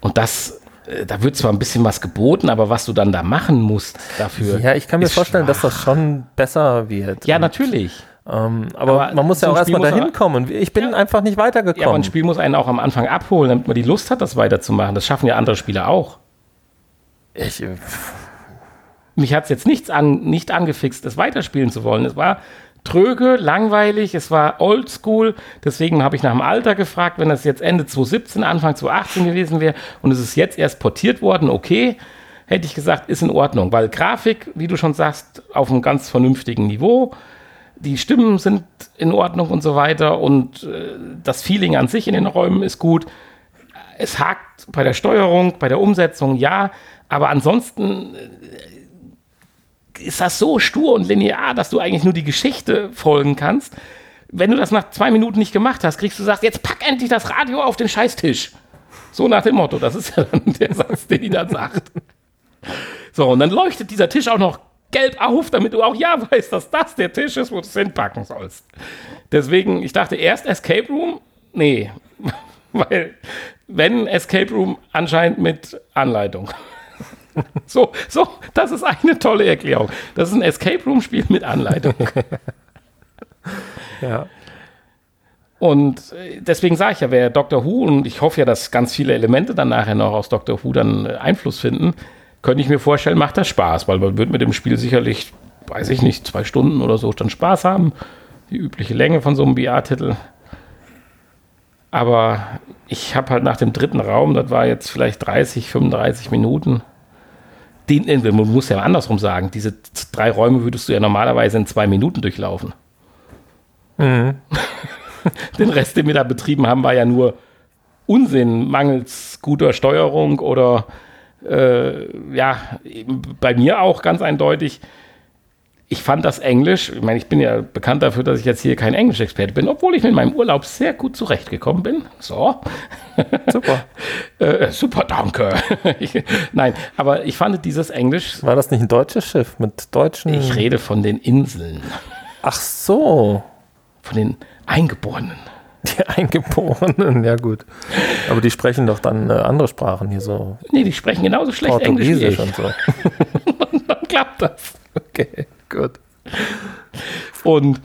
S2: Und das, äh, da wird zwar ein bisschen was geboten, aber was du dann da machen musst dafür.
S1: Ja, ich kann mir vorstellen, dass
S2: schwach.
S1: das schon besser wird.
S2: Ja, natürlich.
S1: ähm, aber,
S2: aber
S1: man muss ja auch erstmal dahin kommen. Ich bin einfach nicht
S2: Ja, aber
S1: weitergekommen.
S2: ein Spiel muss einen auch am Anfang abholen, damit man die Lust hat, das weiterzumachen. Das schaffen ja andere Spieler auch.
S1: ich, äh,
S2: Mich hat es jetzt nichts an, nicht angefixt, das weiterspielen zu wollen. Es war tröge, langweilig, es war oldschool. Deswegen habe ich nach dem Alter gefragt, wenn das jetzt Ende 2017, Anfang 2018 gewesen wäre und es ist jetzt erst portiert worden, okay, hätte ich gesagt, ist in Ordnung. Weil Grafik, wie du schon sagst, auf einem ganz vernünftigen Niveau. Die Stimmen sind in Ordnung und so weiter und äh, das Feeling an sich in den Räumen ist gut. Es hakt bei der Steuerung, bei der Umsetzung, ja, aber ansonsten ist das so stur und linear, dass du eigentlich nur die Geschichte folgen kannst. Wenn du das nach zwei Minuten nicht gemacht hast, kriegst du sagst, jetzt pack endlich das Radio auf den Scheißtisch. So nach dem Motto, das ist ja dann (laughs) der Satz, den die dann sagt. So, und dann leuchtet dieser Tisch auch noch gelb auf, damit du auch ja weißt, dass das der Tisch ist, wo du es hinpacken sollst. Deswegen, ich dachte erst Escape Room, nee, (laughs) weil wenn Escape Room anscheinend mit Anleitung. (laughs) So, so, das ist eine tolle Erklärung. Das ist ein Escape Room Spiel mit Anleitung. (laughs)
S1: ja.
S2: Und äh, deswegen sage ich ja, wer Doctor Who, und ich hoffe ja, dass ganz viele Elemente dann nachher noch aus Doctor Who dann äh, Einfluss finden, könnte ich mir vorstellen, macht das Spaß, weil man wird mit dem Spiel sicherlich, weiß ich nicht, zwei Stunden oder so dann Spaß haben. Die übliche Länge von so einem VR-Titel. Aber ich habe halt nach dem dritten Raum, das war jetzt vielleicht 30, 35 Minuten. Den, man muss ja andersrum sagen, diese drei Räume würdest du ja normalerweise in zwei Minuten durchlaufen. (laughs) Den Rest, den wir da betrieben haben, war ja nur Unsinn, mangels guter Steuerung oder äh, ja, bei mir auch ganz eindeutig. Ich fand das Englisch, ich meine, ich bin ja bekannt dafür, dass ich jetzt hier kein Englischexperte bin, obwohl ich mit meinem Urlaub sehr gut zurechtgekommen bin. So.
S1: Super. (laughs)
S2: Äh, super, danke. (laughs) ich, nein, aber ich fand dieses Englisch,
S1: War das nicht ein deutsches Schiff mit deutschen?
S2: ich rede von den Inseln,
S1: Ach so.
S2: von den Eingeborenen.
S1: Die Eingeborenen, ja gut. Aber die sprechen doch dann äh, andere Sprachen hier so.
S2: Nee, die sprechen genauso schlecht Englisch wie ich.
S1: und so. (laughs)
S2: Dann klappt das.
S1: Okay, gut.
S2: Und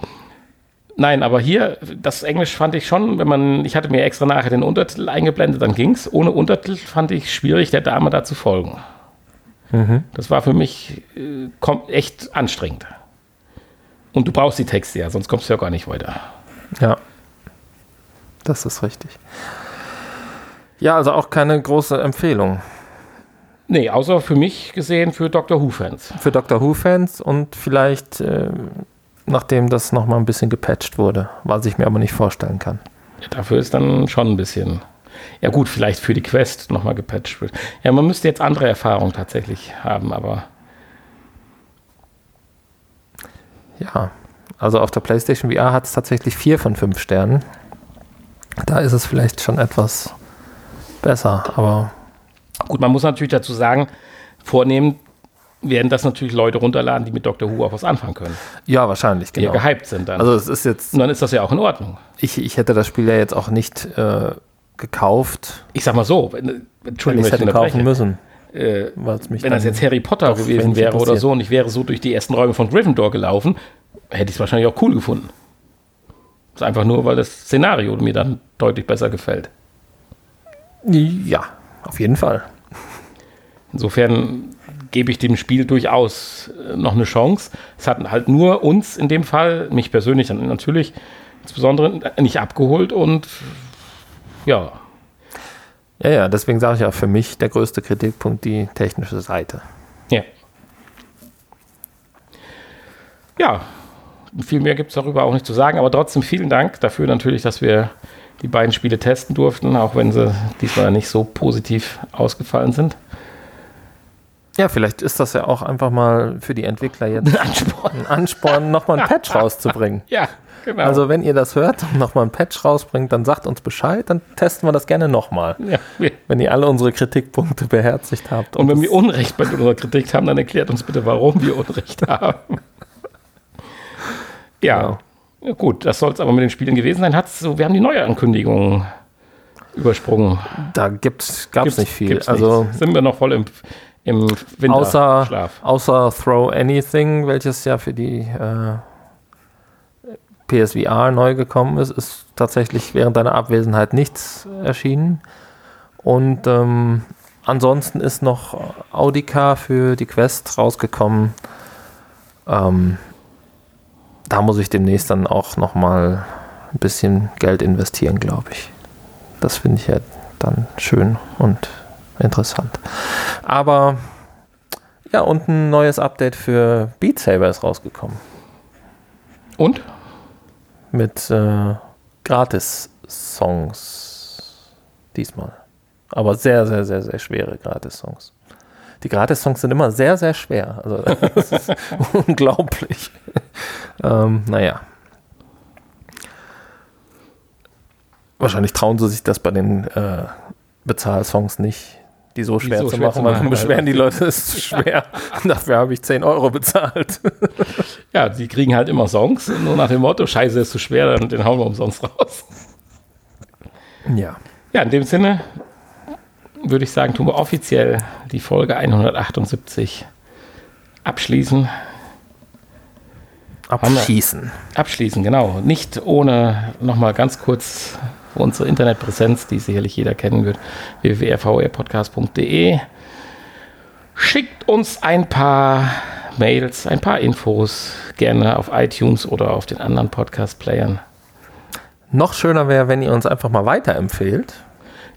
S2: nein, aber hier, das Englisch fand ich schon, wenn man, ich hatte mir extra nachher den Untertitel eingeblendet, dann ging's. Ohne Untertitel fand ich schwierig, der Dame da zu folgen. Das war für mich äh, echt anstrengend. Und du brauchst die Texte ja, sonst kommst du ja gar nicht weiter.
S1: Ja. Das ist richtig. Ja, also auch keine große Empfehlung.
S2: Nee, außer für mich gesehen für Doctor Who-Fans.
S1: Für Doctor Who-Fans und vielleicht, äh, nachdem das nochmal ein bisschen gepatcht wurde, was ich mir aber nicht vorstellen kann.
S2: Ja, dafür ist dann schon ein bisschen. Ja, gut, vielleicht für die Quest nochmal gepatcht wird. Ja, man müsste jetzt andere Erfahrungen tatsächlich haben, aber.
S1: Ja, also auf der PlayStation VR hat es tatsächlich vier von fünf Sternen. Da ist es vielleicht schon etwas besser, aber
S2: Gut, man muss natürlich dazu sagen, vornehmen werden das natürlich Leute runterladen, die mit Dr. Who auch was anfangen können.
S1: ja, wahrscheinlich,
S2: Die
S1: genau.
S2: ja gehypt sind dann.
S1: Also es ist jetzt,
S2: Und dann ist das ja auch in Ordnung.
S1: ich, ich hätte das Spiel ja jetzt auch nicht äh, gekauft,
S2: Ich sag mal so, wenn, Entschuldigung,
S1: ich hätte kaufen müssen.
S2: Äh, wenn das jetzt Harry Potter gewesen wäre oder so und ich wäre so durch die ersten Räume von Gryffindor gelaufen, hätte ich es wahrscheinlich auch cool gefunden. Das ist einfach nur, weil das Szenario mir dann deutlich besser gefällt.
S1: Ja, auf jeden Fall.
S2: Insofern gebe ich dem Spiel durchaus äh, noch eine Chance. Es hat halt nur uns in dem Fall, mich persönlich dann natürlich insbesondere nicht abgeholt und ja,
S1: Ja, ja, deswegen sage ich ja für mich der größte Kritikpunkt die technische Seite.
S2: ja. Ja, viel mehr gibt es darüber auch nicht zu sagen, aber trotzdem vielen Dank dafür natürlich, dass wir die beiden Spiele testen durften, auch wenn sie diesmal nicht so positiv ausgefallen sind.
S1: Ja, vielleicht ist das ja auch einfach mal für die Entwickler (laughs) jetzt
S2: Ansporn.
S1: ein Ansporn, nochmal ein Patch (laughs) rauszubringen.
S2: Ja, genau.
S1: Also wenn ihr das hört und nochmal ein Patch rausbringt, dann sagt uns Bescheid, dann testen wir das gerne nochmal.
S2: ja,
S1: Wenn ihr alle unsere Kritikpunkte beherzigt habt.
S2: und wenn
S1: das-
S2: wir Unrecht bei unserer Kritik haben, dann erklärt uns bitte, warum wir Unrecht (laughs) haben. Ja,
S1: Genau.
S2: Ja gut, das soll es aber mit den Spielen gewesen sein. Hat's so, wir haben die neue Ankündigung übersprungen.
S1: da gibt's, gab's nicht viel.
S2: gibt's
S1: also
S2: nichts. sind wir noch voll im, im
S1: außer,
S2: Winterschlaf.
S1: außer Throw Anything, welches ja für die äh, PSVR neu gekommen ist, ist tatsächlich während deiner Abwesenheit nichts erschienen. Und ähm, ansonsten ist noch Audica für die Quest rausgekommen. Ähm, da muss ich demnächst dann auch noch mal ein bisschen Geld investieren, glaube ich. Das finde ich ja dann schön und interessant. Aber ja, und ein neues Update für Beat Saber ist rausgekommen.
S2: Und?
S1: Mit äh, Gratis-Songs. Diesmal. Aber sehr, sehr, sehr, sehr schwere Gratis-Songs. Die Gratis-Songs sind immer sehr, sehr schwer. Also, (laughs) das ist unglaublich. ähm, naja. Wahrscheinlich trauen sie sich das bei den äh, Bezahlsongs nicht, die so schwer,
S2: so
S1: zu
S2: schwer
S1: machen,
S2: zu
S1: weil
S2: machen,
S1: dann beschweren die Leute, es ist zu (laughs) schwer. Dafür habe ich 10 Euro bezahlt.
S2: Ja, die kriegen halt immer Songs, nur nach dem Motto, Scheiße, ist zu schwer, dann den hauen wir umsonst raus.
S1: Ja.
S2: Ja, in dem Sinne würde ich sagen, tun wir offiziell die Folge 178 abschließen.
S1: Abschießen.
S2: Abschließen, genau. Nicht ohne nochmal ganz kurz unsere Internetpräsenz, die sicherlich jeder kennen wird, www.vrpodcast.de. Schickt uns ein paar Mails, ein paar Infos, gerne auf iTunes oder auf den anderen Podcast-Playern.
S1: Noch schöner wäre, wenn ihr uns einfach mal weiterempfehlt.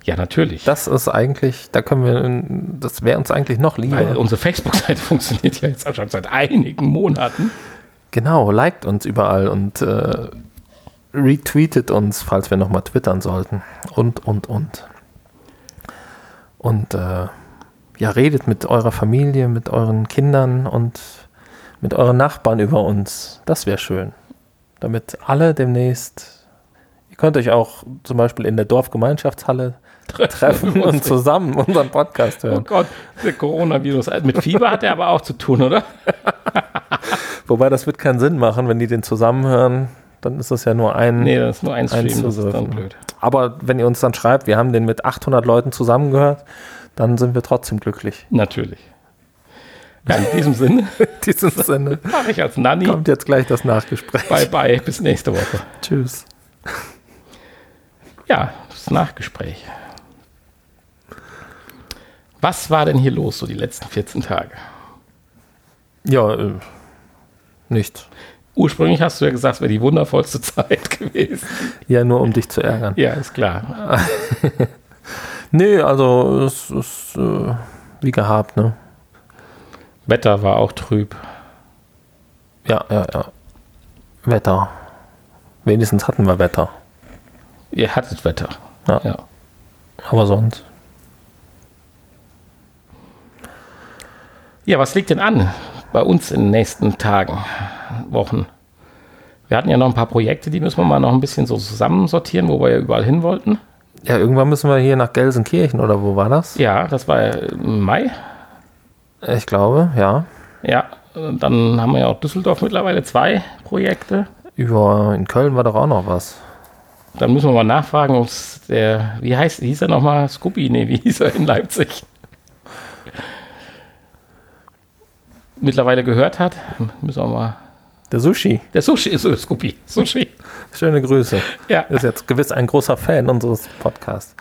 S2: Ja, natürlich.
S1: Das ist eigentlich, da können wir, das wäre uns eigentlich noch lieber.
S2: Weil unsere Facebook-Seite (laughs) funktioniert ja jetzt auch schon seit einigen Monaten.
S1: Genau, liked uns überall und äh, retweetet uns, falls wir nochmal twittern sollten. Und, und, und. Und äh, ja, redet mit eurer Familie, mit euren Kindern und mit euren Nachbarn über uns. Das wäre schön. Damit alle demnächst, ihr könnt euch auch zum Beispiel in der Dorfgemeinschaftshalle treffen (laughs) und zusammen unseren Podcast
S2: Oh
S1: hören.
S2: Gott, der Coronavirus. Mit Fieber hat er aber auch zu tun, oder? (laughs)
S1: Wobei das wird keinen Sinn machen, wenn die den zusammenhören, dann ist das ja nur ein.
S2: Nee, das ist nur ein Stream,
S1: Eins
S2: das ist dann blöd.
S1: Aber wenn ihr uns dann schreibt, wir haben den mit 800 Leuten zusammengehört, dann sind wir trotzdem glücklich.
S2: Natürlich. Ja, in diesem Sinne (laughs)
S1: In diesem Sinne
S2: mache ich als Nanny.
S1: kommt jetzt gleich das Nachgespräch.
S2: Bye bye, bis nächste Woche.
S1: Tschüss.
S2: Ja, das Nachgespräch. Was war denn hier los so die letzten 14 Tage?
S1: Ja, äh, nichts.
S2: Ursprünglich hast du ja gesagt, es wäre die wundervollste (laughs) Zeit gewesen.
S1: Ja, nur um dich zu ärgern.
S2: Ja, ist klar. (laughs)
S1: Nee, also es ist äh, wie gehabt, ne?
S2: Wetter war auch trüb.
S1: Ja, ja, ja. Wetter. Wenigstens hatten wir Wetter.
S2: Ihr hattet Wetter.
S1: Ja.
S2: Ja.
S1: Aber sonst.
S2: Ja, was liegt denn an bei uns in den nächsten Tagen, Wochen? Wir hatten ja noch ein paar Projekte, die müssen wir mal noch ein bisschen so zusammensortieren, wo wir ja überall hin wollten.
S1: Ja, irgendwann müssen wir hier nach Gelsenkirchen oder wo war das?
S2: Ja, das war ja im Mai.
S1: Ich glaube, ja.
S2: Ja, dann haben wir ja auch Düsseldorf mittlerweile zwei Projekte.
S1: Über in Köln war doch auch noch was.
S2: Dann müssen wir mal nachfragen, ob der, wie heißt, hieß er nochmal? Scooby? Nee, wie hieß er in Leipzig? Mittlerweile gehört hat. Müssen wir mal.
S1: Der Sushi.
S2: Der Sushi ist so Scooby. Sushi.
S1: Schöne Grüße.
S2: Ja.
S1: Ist jetzt gewiss ein großer Fan unseres Podcasts.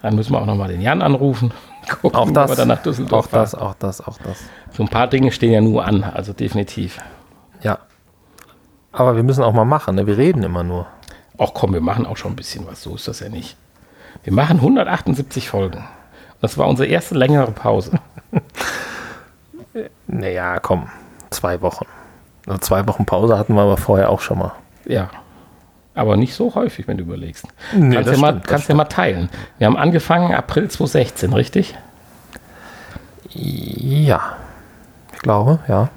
S2: Dann müssen wir auch nochmal den Jan anrufen. (laughs) Gucken,
S1: Auch das.
S2: wir dann nach Düsseldorf
S1: Auch das, auch das, auch das.
S2: So ein paar Dinge stehen ja nur an, also definitiv.
S1: Ja. Aber wir müssen auch mal machen, ne? Wir reden immer nur.
S2: Ach komm, wir machen auch schon ein bisschen was, so ist das ja nicht. Wir machen 178 Folgen. Das war unsere erste längere Pause. (laughs)
S1: Naja, komm. Zwei Wochen. Also zwei Wochen Pause hatten wir aber vorher auch schon mal.
S2: Ja. Aber nicht so häufig, wenn du überlegst.
S1: Nee,
S2: kannst ja mal,
S1: stimmt, das
S2: kannst ja mal teilen. Wir haben angefangen April 2016, richtig?
S1: Ja. Ich glaube, ja.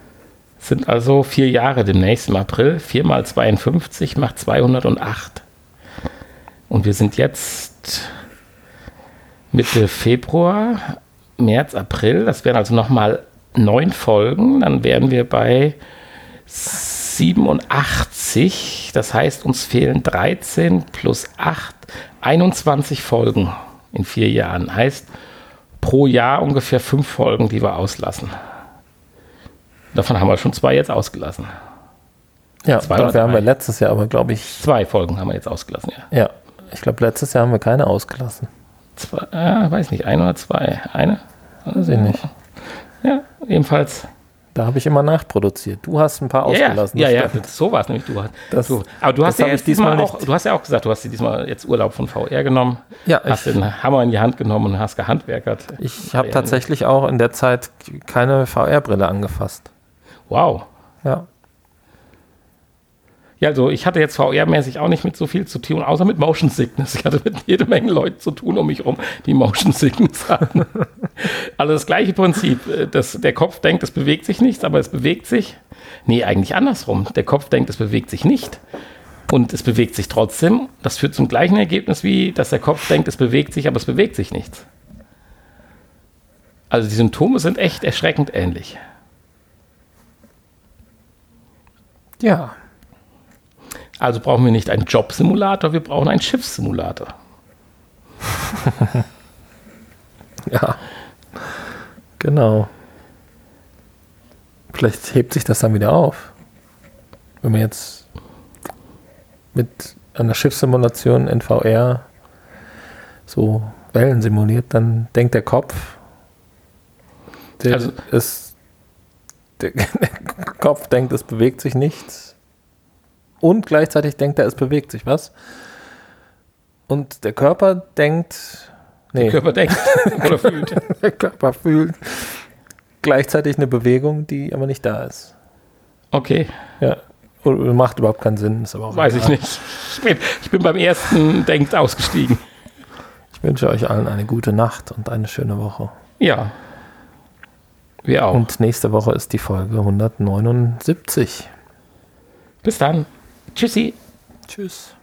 S2: Sind also vier Jahre demnächst im April. 4 mal 52 macht 208. Und wir sind jetzt Mitte Februar, März, April. Das wären also nochmal neun Folgen. Dann wären wir bei 87. Das heißt, uns fehlen 13 plus 8, 21 Folgen in vier Jahren. Heißt, pro Jahr ungefähr fünf Folgen, die wir auslassen. Davon haben wir schon zwei jetzt ausgelassen.
S1: Ja,
S2: Zwei
S1: dafür haben wir letztes Jahr aber, glaube ich,
S2: Zwei Folgen haben wir jetzt ausgelassen, ja.
S1: ja. Ich glaube, letztes Jahr haben wir keine ausgelassen.
S2: Zwei, äh, weiß nicht, ein oder zwei. Eine?
S1: Weiß ich nicht.
S2: Ja, ebenfalls.
S1: Da habe ich immer nachproduziert. Du hast ein paar
S2: Ja, ja,
S1: ausgelassen.
S2: ja, ja, das, so war es nämlich. Du, hast-
S1: Das-
S2: du, aber du hast ja jetzt
S1: diesmal
S2: auch,
S1: nicht.
S2: du hast ja auch gesagt, du hast dir diesmal jetzt Urlaub von VR genommen,
S1: Ja,
S2: hast
S1: ich,
S2: den Hammer in die Hand genommen und hast gehandwerkert.
S1: ich habe
S2: Ja,
S1: tatsächlich auch in der Zeit keine VR-Brille angefasst.
S2: Wow.
S1: Ja.
S2: Ja, also ich hatte jetzt VR-mäßig auch nicht mit so viel zu tun, außer mit Motion Sickness. Ich hatte mit jede Menge Leuten zu tun um mich herum, die Motion Sickness hatten. (laughs) also das gleiche Prinzip. äh, Das, der Kopf denkt, es bewegt sich nichts, aber es bewegt sich. Nee, eigentlich andersrum. Der Kopf denkt, es bewegt sich nicht. Und es bewegt sich trotzdem. Das führt zum gleichen Ergebnis wie, dass der Kopf denkt, es bewegt sich, aber es bewegt sich nichts. Also die Symptome sind echt erschreckend ähnlich.
S1: Ja.
S2: Also brauchen wir nicht einen Jobsimulator, wir brauchen einen Schiffssimulator. (laughs)
S1: Ja. Genau. Vielleicht hebt sich das dann wieder auf. Wenn man jetzt mit einer Schiffssimulation in VR so Wellen simuliert, dann denkt der Kopf, der,
S2: Also-
S1: es, der, (laughs) der Kopf denkt, es bewegt sich nichts. Und gleichzeitig denkt er, es bewegt sich was. Und der Körper denkt, nee,
S2: Der Körper denkt (laughs) oder fühlt.
S1: der Körper fühlt gleichzeitig eine Bewegung, die aber nicht da ist.
S2: Okay,
S1: Ja. Und macht überhaupt keinen Sinn. Ist aber auch
S2: weiß ich
S1: egal.
S2: nicht. Ich bin, ich bin beim ersten Denkt ausgestiegen.
S1: Ich wünsche euch allen eine gute Nacht und eine schöne Woche.
S2: Ja. Wir auch.
S1: Und nächste Woche ist die Folge 179.
S2: Bis dann. Tschüssi.
S1: Tschüss.